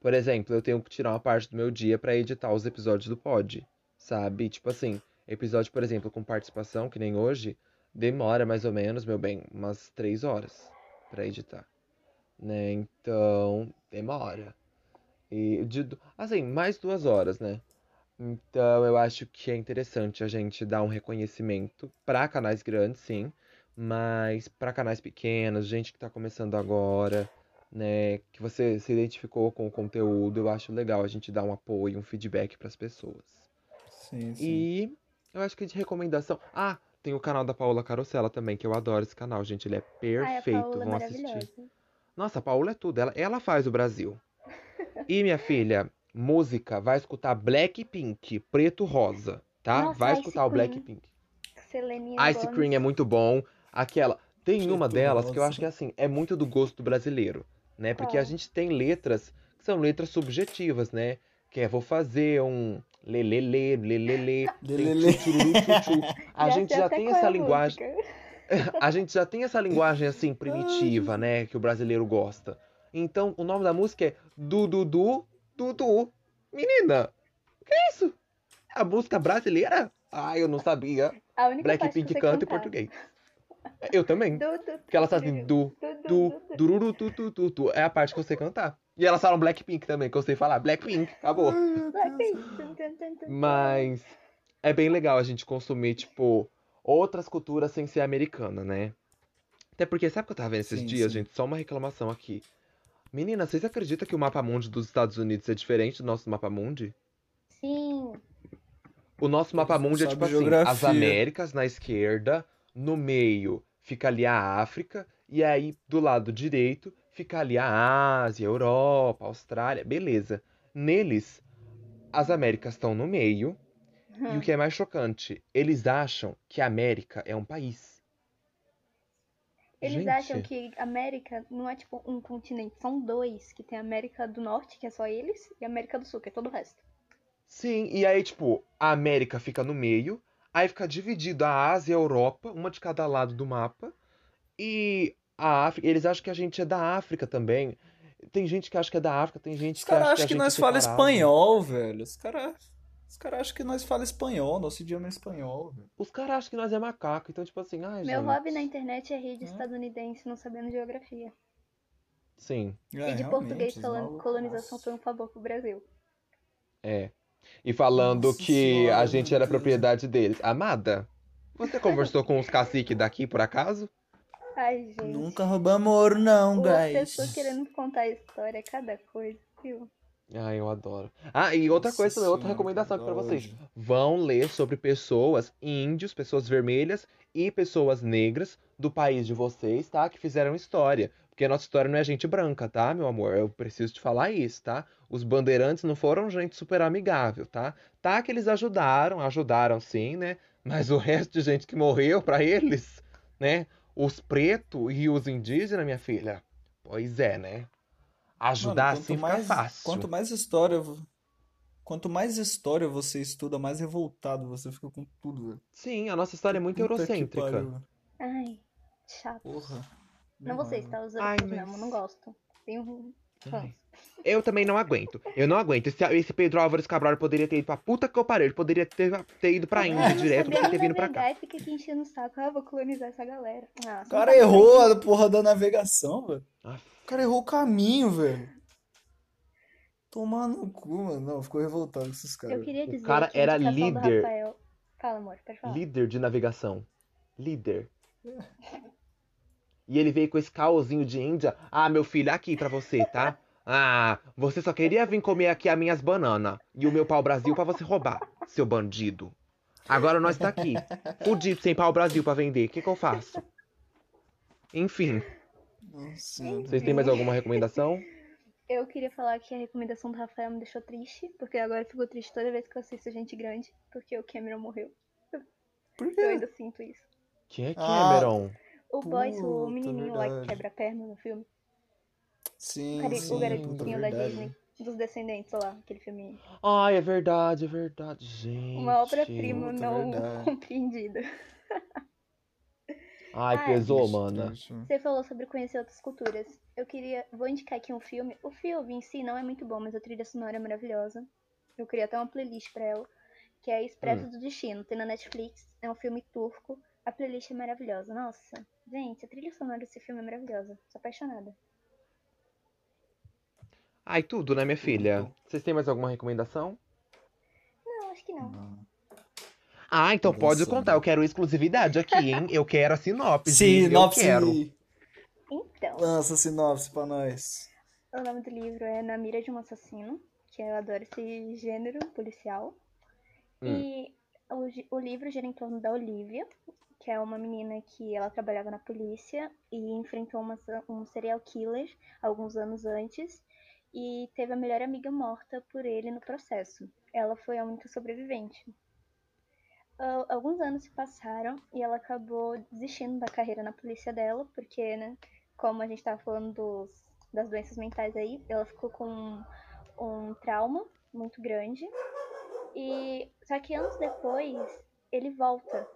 Por exemplo, eu tenho que tirar uma parte do meu dia para editar os episódios do pod, sabe? Tipo assim, episódio, por exemplo, com participação, que nem hoje, demora mais ou menos, meu bem, umas três horas para editar, né? Então, demora. E de, assim, mais duas horas, né? Então, eu acho que é interessante a gente dar um reconhecimento para canais grandes, sim, mas para canais pequenos, gente que tá começando agora, né, que você se identificou com o conteúdo, eu acho legal a gente dar um apoio, um feedback para as pessoas. Sim, sim. E eu acho que de recomendação, ah, tem o canal da Paola Carosella também, que eu adoro esse canal, gente, ele é Ai, a perfeito, Paola é vão assistir. Nossa, a Paola é tudo, ela, ela faz o Brasil. E minha filha, música, vai escutar Blackpink, Preto Rosa, tá? Nossa, vai Ice escutar o. Blackpink. Seleninha Ice Gomez. Cream é muito bom. Aquela. Tem Preto uma delas que eu Rosa. acho que assim, é muito do gosto brasileiro, né? Porque a Qual? gente tem letras que são letras subjetivas, né? Que é vou fazer um lelele, lelele, Lelele. A gente já tem é essa a linguagem, a gente já tem essa linguagem assim primitiva, né, que o brasileiro gosta. Então, o nome da música é Dududu Dudu. Menina, que é isso? É a música brasileira? Ah, eu não sabia. A única parte que Blackpink você canta em português. Eu também. Du, du, Porque elas fazem du, du, du, du, du, du. dururu, tu, tu, tu, tu. É a parte que eu sei cantar. E elas falam Blackpink também, que eu sei falar. Blackpink, acabou. Mas é bem legal a gente consumir, tipo, outras culturas sem ser americana, né? Até porque, sabe o que eu tava vendo esses Sim, dias, sim. gente? Só uma reclamação aqui. Menina, vocês acreditam que o mapa mundi dos Estados Unidos é diferente do nosso mapa mundi? Sim. O nosso mapa mundi é tipo sabem assim, as geografia. Américas na esquerda, no meio fica ali a África, e aí do lado direito fica ali a Ásia, a Europa, a Austrália, beleza. Neles, as Américas estão no meio, e o que é mais chocante, eles acham que a América é um país. Eles Gente, acham que América não é tipo um continente, são dois, que tem a América do Norte, que é só eles, e a América do Sul, que é todo o resto. Sim, e aí, tipo, a América fica no meio, aí fica dividido a Ásia e a Europa, uma de cada lado do mapa, e a África, eles acham que a gente é da África também. Tem gente que acha que é da África, tem gente Os que acha caras que a acham que gente nós é fala espanhol, velho. Os caras os cara acham que nós fala espanhol, nosso idioma é espanhol, velho. Os caras acham que nós é macaco, então, tipo assim, ai, Meu gente. hobby na internet é rir de Hum. estadunidense não sabendo geografia. Sim, É, e de português os falando colonização Nossa. foi um favor pro Brasil. é. E falando Nossa que senhora, a gente era Deus. propriedade deles. Amada, você conversou com os caciques daqui, por acaso? Ai, gente. Nunca roubamos ouro, não, O guys. pessoa querendo contar a história, cada coisa, viu? Ai, eu adoro. Ah, e outra Nossa coisa também, outra senhora, recomendação aqui pra vocês. Vão ler sobre pessoas índios, pessoas vermelhas e pessoas negras do país de vocês, tá? Que fizeram história. Porque a nossa história não é gente branca, tá, meu amor? Eu preciso te falar isso, tá? Os bandeirantes não foram gente super amigável, tá? Tá que eles ajudaram, ajudaram sim, né? Mas o resto de gente que morreu pra eles, né? Os pretos e os indígenas, minha filha. Pois é, né? Ajudar Mano, assim fica mais, fácil. Quanto mais história, quanto mais história você estuda, mais revoltado você fica com tudo, velho. Sim, a nossa história é muito Puta eurocêntrica. pariu. Ai, chato. Porra. Não demais, vocês, velho. tá? Os Ai, europeus mas- mesmo, não gosto. Tenho um Ai. Eu também não aguento. Eu não aguento. Esse, esse Pedro Álvares Cabral poderia ter ido pra puta que eu parei. Ele poderia ter, ter ido pra Índia Não direto do que ter vindo pra cá. fica aqui enchendo o saco. Ah, vou colonizar essa galera. Ah, O você cara não tá errou a porra da navegação, velho. O cara errou o caminho, velho. Tomar no cu, mano. Não, ficou revoltado com esses caras. Eu queria dizer cara que a era líder. Rafael... Fala, amor, pode falar. Líder de navegação. Líder. E ele veio com esse caosinho de Índia. Ah, meu filho, aqui pra você, tá? Ah, você só queria vir comer aqui as minhas bananas e o meu pau-brasil pra você roubar, seu bandido. Agora nós tá aqui, fudido sem pau-brasil pra vender. O que que eu faço? Enfim, Nossa, vocês têm mais alguma recomendação? Eu queria falar que a recomendação do Rafael me deixou triste, porque agora eu fico triste toda vez que eu assisto Gente Grande, porque o Cameron morreu. Por Eu quê? ainda sinto isso. Quem é Ah, Cameron? O Boyce, o menininho lá que verdade. quebra a perna no filme. Sim, O sim, o garotinho da verdade. Disney. Dos Descendentes, lá, aquele filme. Ai, é verdade, é verdade, gente. Uma obra-prima não verdade. compreendida. Ai, Ai, pesou, triste. Você falou sobre conhecer outras culturas. Eu queria. Vou indicar aqui um filme. O filme em si não é muito bom, mas a trilha sonora é maravilhosa. Eu queria até uma playlist pra ela. Que é Expresso Hum. do Destino. Tem na Netflix. É um filme turco. A playlist é maravilhosa. Nossa, gente, a trilha sonora desse filme é maravilhosa. Sou apaixonada. Ai, tudo, né, minha filha? Vocês têm mais alguma recomendação? Não, acho que não. Não. Ah, então Tô pode contar. Eu quero exclusividade aqui, hein? Eu quero a sinopse. Eu Sinopse! quero. Então, Lança a sinopse pra nós. o nome do livro é Na Mira de um Assassino. Que eu adoro esse gênero policial. Hum. E o, o livro gira em torno da Olivia, que é uma menina que ela trabalhava na polícia e enfrentou uma, um serial killer alguns anos antes. e teve a melhor amiga morta por ele no processo. Ela foi a única sobrevivente. Uh, alguns anos se passaram e ela acabou desistindo da carreira na polícia dela, porque, né, como a gente estava falando dos, das doenças mentais aí, ela ficou com um, um trauma muito grande. E só que anos depois ele volta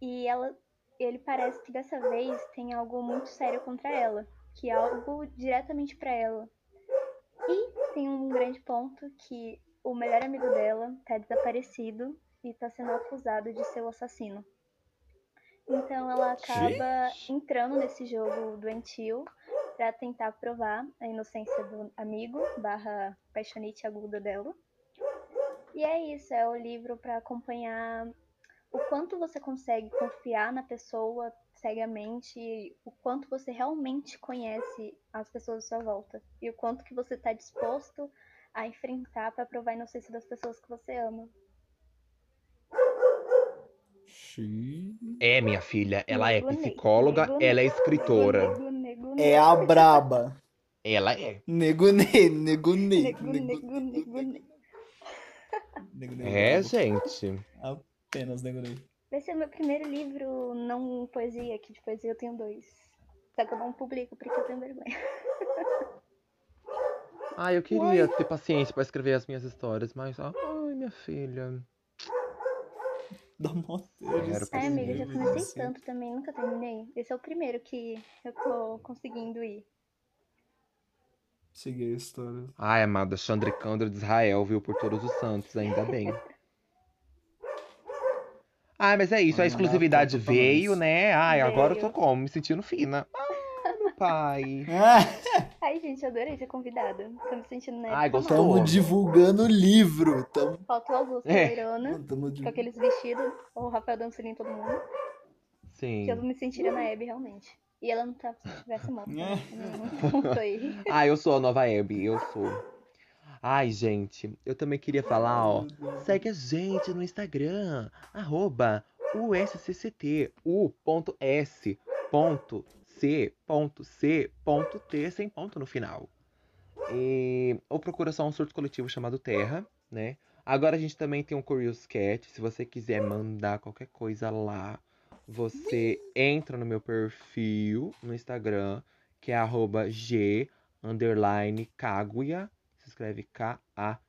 e ela, ele parece que dessa vez tem algo muito sério contra ela, que é algo diretamente para ela. E tem um grande ponto que o melhor amigo dela tá desaparecido e tá sendo acusado de ser o assassino. Então ela acaba entrando nesse jogo doentio para tentar provar a inocência do amigo barra paixonite aguda dela. E é isso, é o livro para acompanhar o quanto você consegue confiar na pessoa cegamente, o quanto você realmente conhece as pessoas à sua volta e o quanto que você está disposto a enfrentar para provar a inocência das pessoas que você ama. Xiii. É, minha filha, ela é psicóloga, ela é escritora. É a braba. Ela é. Nego ne, nego ne, nego, nego nego, nego, nego. nego ne. É, gente. Apenas nego ne. Vai ser o meu primeiro livro não poesia, que de poesia eu tenho dois. Só que eu não publico porque eu tenho vergonha. Ai, eu queria ter paciência pra escrever as minhas histórias, mas. Ai, minha filha. Deles. pra Ai, amiga, já comecei assim. tanto também, nunca terminei. Esse é o primeiro que eu tô conseguindo ir. Seguir a história. Ai, amada, Chandricandra de Israel, viu? Por todos os santos, ainda bem. Ai, mas é isso, a exclusividade veio, né? Ai, agora eu tô Veio. como? Me sentindo fina. Ai, meu pai. Ai, gente, adorei ser convidada. Tô me sentindo na Ai, época gostou? tamo divulgando o livro. Tamo, Falta o Augusto É. Loirona, tamo com aqueles vestidos, o Rafael dançando em todo mundo. Sim. Que eu me sentiria na Abby, realmente. E ela não tá, se tivesse morto. né? É. Não, não foi. Ah, eu sou a nova Abby, eu sou. Ai, gente, eu também queria falar, ó. Segue a gente no Instagram, arroba USCCT, u.s.c.c.t, sem ponto no final. E, ou procura só um surto coletivo chamado Terra, né? Agora a gente também tem um Curious Cat, se você quiser mandar qualquer coisa lá, você entra no meu perfil no Instagram, que é arroba g underline Kaguya, se escreve K-A-G-U-Y-A,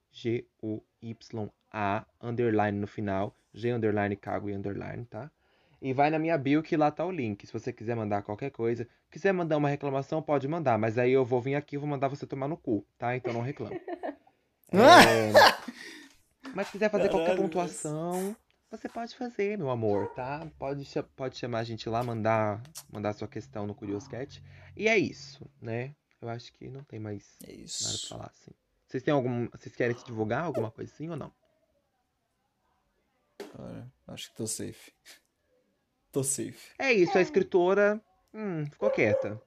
underline no final, G underline Kaguya underline, tá? E vai na minha bio que lá tá o link. Se você quiser mandar qualquer coisa, quiser mandar uma reclamação, pode mandar, mas aí eu vou vir aqui e vou mandar você tomar no cu, tá? Então não reclama. É, Mas se quiser fazer qualquer Caralho, pontuação, você pode fazer, meu amor, tá? Pode, pode chamar a gente lá, mandar, mandar sua questão no Curious Cat. E é isso, né? Eu acho que não tem mais É nada pra falar, assim. Vocês têm algum. Vocês querem se divulgar alguma coisa assim ou não? Cara, acho que tô safe. Tô safe. É isso, a escritora. Hum, ficou quieta.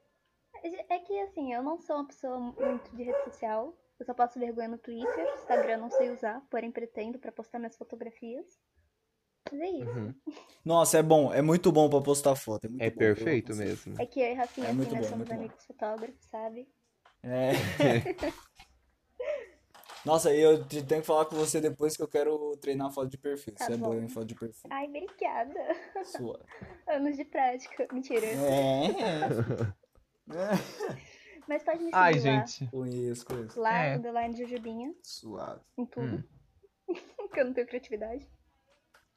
É que assim, eu não sou uma pessoa muito de rede social. Eu só passo vergonha no Twitter. Instagram não sei usar, porém pretendo pra postar minhas fotografias. Mas é isso. Uhum. Nossa, é bom. É muito bom pra postar foto. É, muito É bom perfeito mesmo. É que eu e Rafinha, É assim, muito nós bom, somos muito bom. amigos fotógrafos, sabe? É. Nossa, e eu te- tenho que falar com você depois que eu quero treinar foto de perfil. Tá Você é boa bom. em foto de perfil. Ai, obrigada. Sua. Anos de prática. Mentira. É. é. Mas pode me seguir Ai, lá. gente. Conheço, conheço. Lá, É. underline Jujubinha, Suave. em tudo. Hum. que eu não tenho criatividade.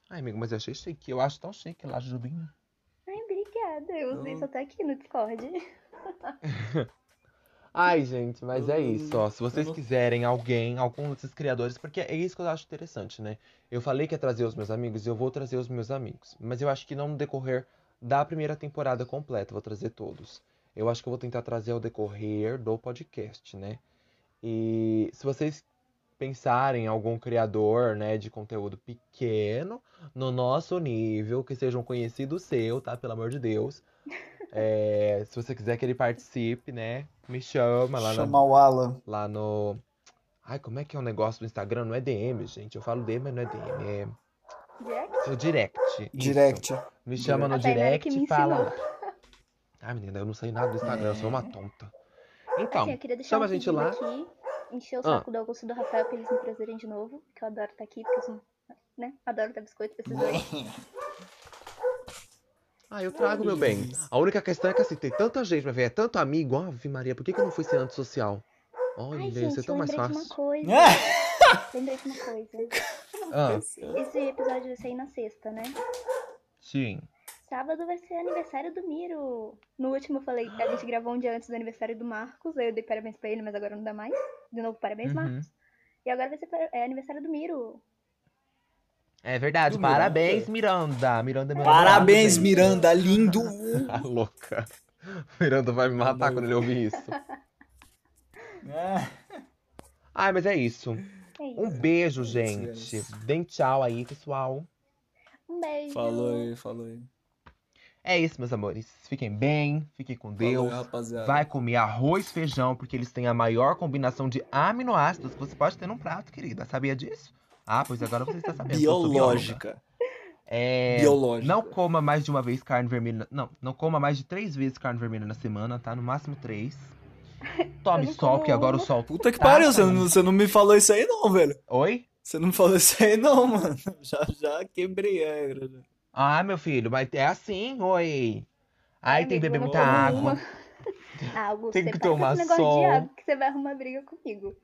Ai, amigo, mas eu achei chique. Eu acho tão chique lá, Jubinha. Ai, obrigada. Eu uso Eu- isso até aqui no Discord. Ai, gente, mas é isso, ó. Se vocês quiserem alguém, algum desses criadores, porque é isso que eu acho interessante, né? Eu falei que ia trazer os meus amigos e eu vou trazer os meus amigos. Mas eu acho que não no decorrer da primeira temporada completa, eu vou trazer todos. Eu acho que eu vou tentar trazer ao decorrer do podcast, né? E se vocês pensarem em algum criador, né, de conteúdo pequeno, no nosso nível, que seja um conhecido seu, tá? Pelo amor de Deus. É, se você quiser que ele participe, né? Me chama lá, na- Chamar o Alan. lá no. Ai, como é que é o negócio do Instagram? Não é DM, gente. Eu falo DM, mas não é DM. É Direct? no direct. Isso. Direct. Me chama no Tainara que direct me e fala. Ai, menina, eu não sei nada do Instagram, eu sou uma tonta. Então, assim, eu queria deixar chama um a gente lá. aqui, encher o Ah. saco do Augusto e do Rafael pra eles me trazerem de novo, que eu adoro estar aqui, porque eu sou, né, adoro dar biscoito pra esses dois. Ah, eu trago, meu bem. A única questão é que assim, tem tanta gente, mas é tanto amigo. Ave Maria, por que, que eu não fui ser antissocial? Olha, Ai, isso é gente, tão eu mais lembrei de uma fácil. coisa. Ah! lembrei de uma coisa. Ah, Esse episódio vai sair na sexta, né? sim. Sábado vai ser aniversário do Miro. No último eu falei, a gente gravou um dia antes do aniversário do Marcos, aí eu dei parabéns pra ele, mas agora não dá mais. De novo, parabéns, Uhum. Marcos. E agora vai ser é, aniversário do Miro. É verdade. Do Parabéns, Miranda. Miranda é meu Parabéns, Miranda, lindo! Tá louca. Miranda vai me matar quando ele ouvir isso. Ah, Ai, mas é isso. É isso. Um beijo, gente. Deem tchau aí, pessoal. Um beijo. falou aí, falou aí. É isso, meus amores. Fiquem bem, fiquem com Deus. Vai comer arroz e feijão, porque eles têm a maior combinação de aminoácidos que você pode ter num prato, querida. Sabia disso? Ah, pois agora você está sabendo. Biológica. É, Biológica. Não coma mais de uma vez carne vermelha. Não, não coma mais de três vezes carne vermelha na semana, tá? No máximo três. Tome sol, porque agora o sol. Puta que tá pariu, você saindo. não, você não me falou isso aí não, velho. Oi? Você não me falou isso aí não, mano. Já, já quebrei a regra. Ah, meu filho, mas é assim, oi. Aí tem que beber muita água. uma. Ah, Augusto, Tem que com tomar sol. de água que você vai arrumar briga comigo.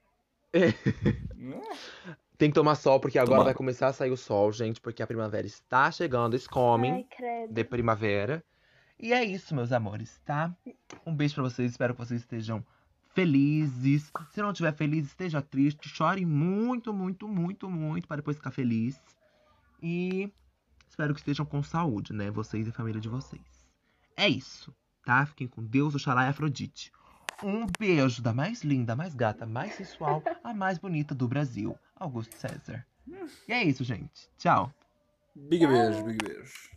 Tem que tomar sol, porque agora Tomar. vai começar a sair o sol, gente, porque a primavera está chegando. It's coming. Ai, credo. de primavera. E é isso, meus amores, tá? Um beijo pra vocês, espero que vocês estejam felizes. Se não estiver feliz, esteja triste, chore muito, muito, muito, muito para depois ficar feliz. E espero que estejam com saúde, né? Vocês e a família de vocês. É isso, tá? Fiquem com Deus, Oxalá e Afrodite. Um beijo da mais linda, mais gata, mais sensual, a mais bonita do Brasil, Augusto César. E é isso, gente. Tchau. Big beijo, big beijo.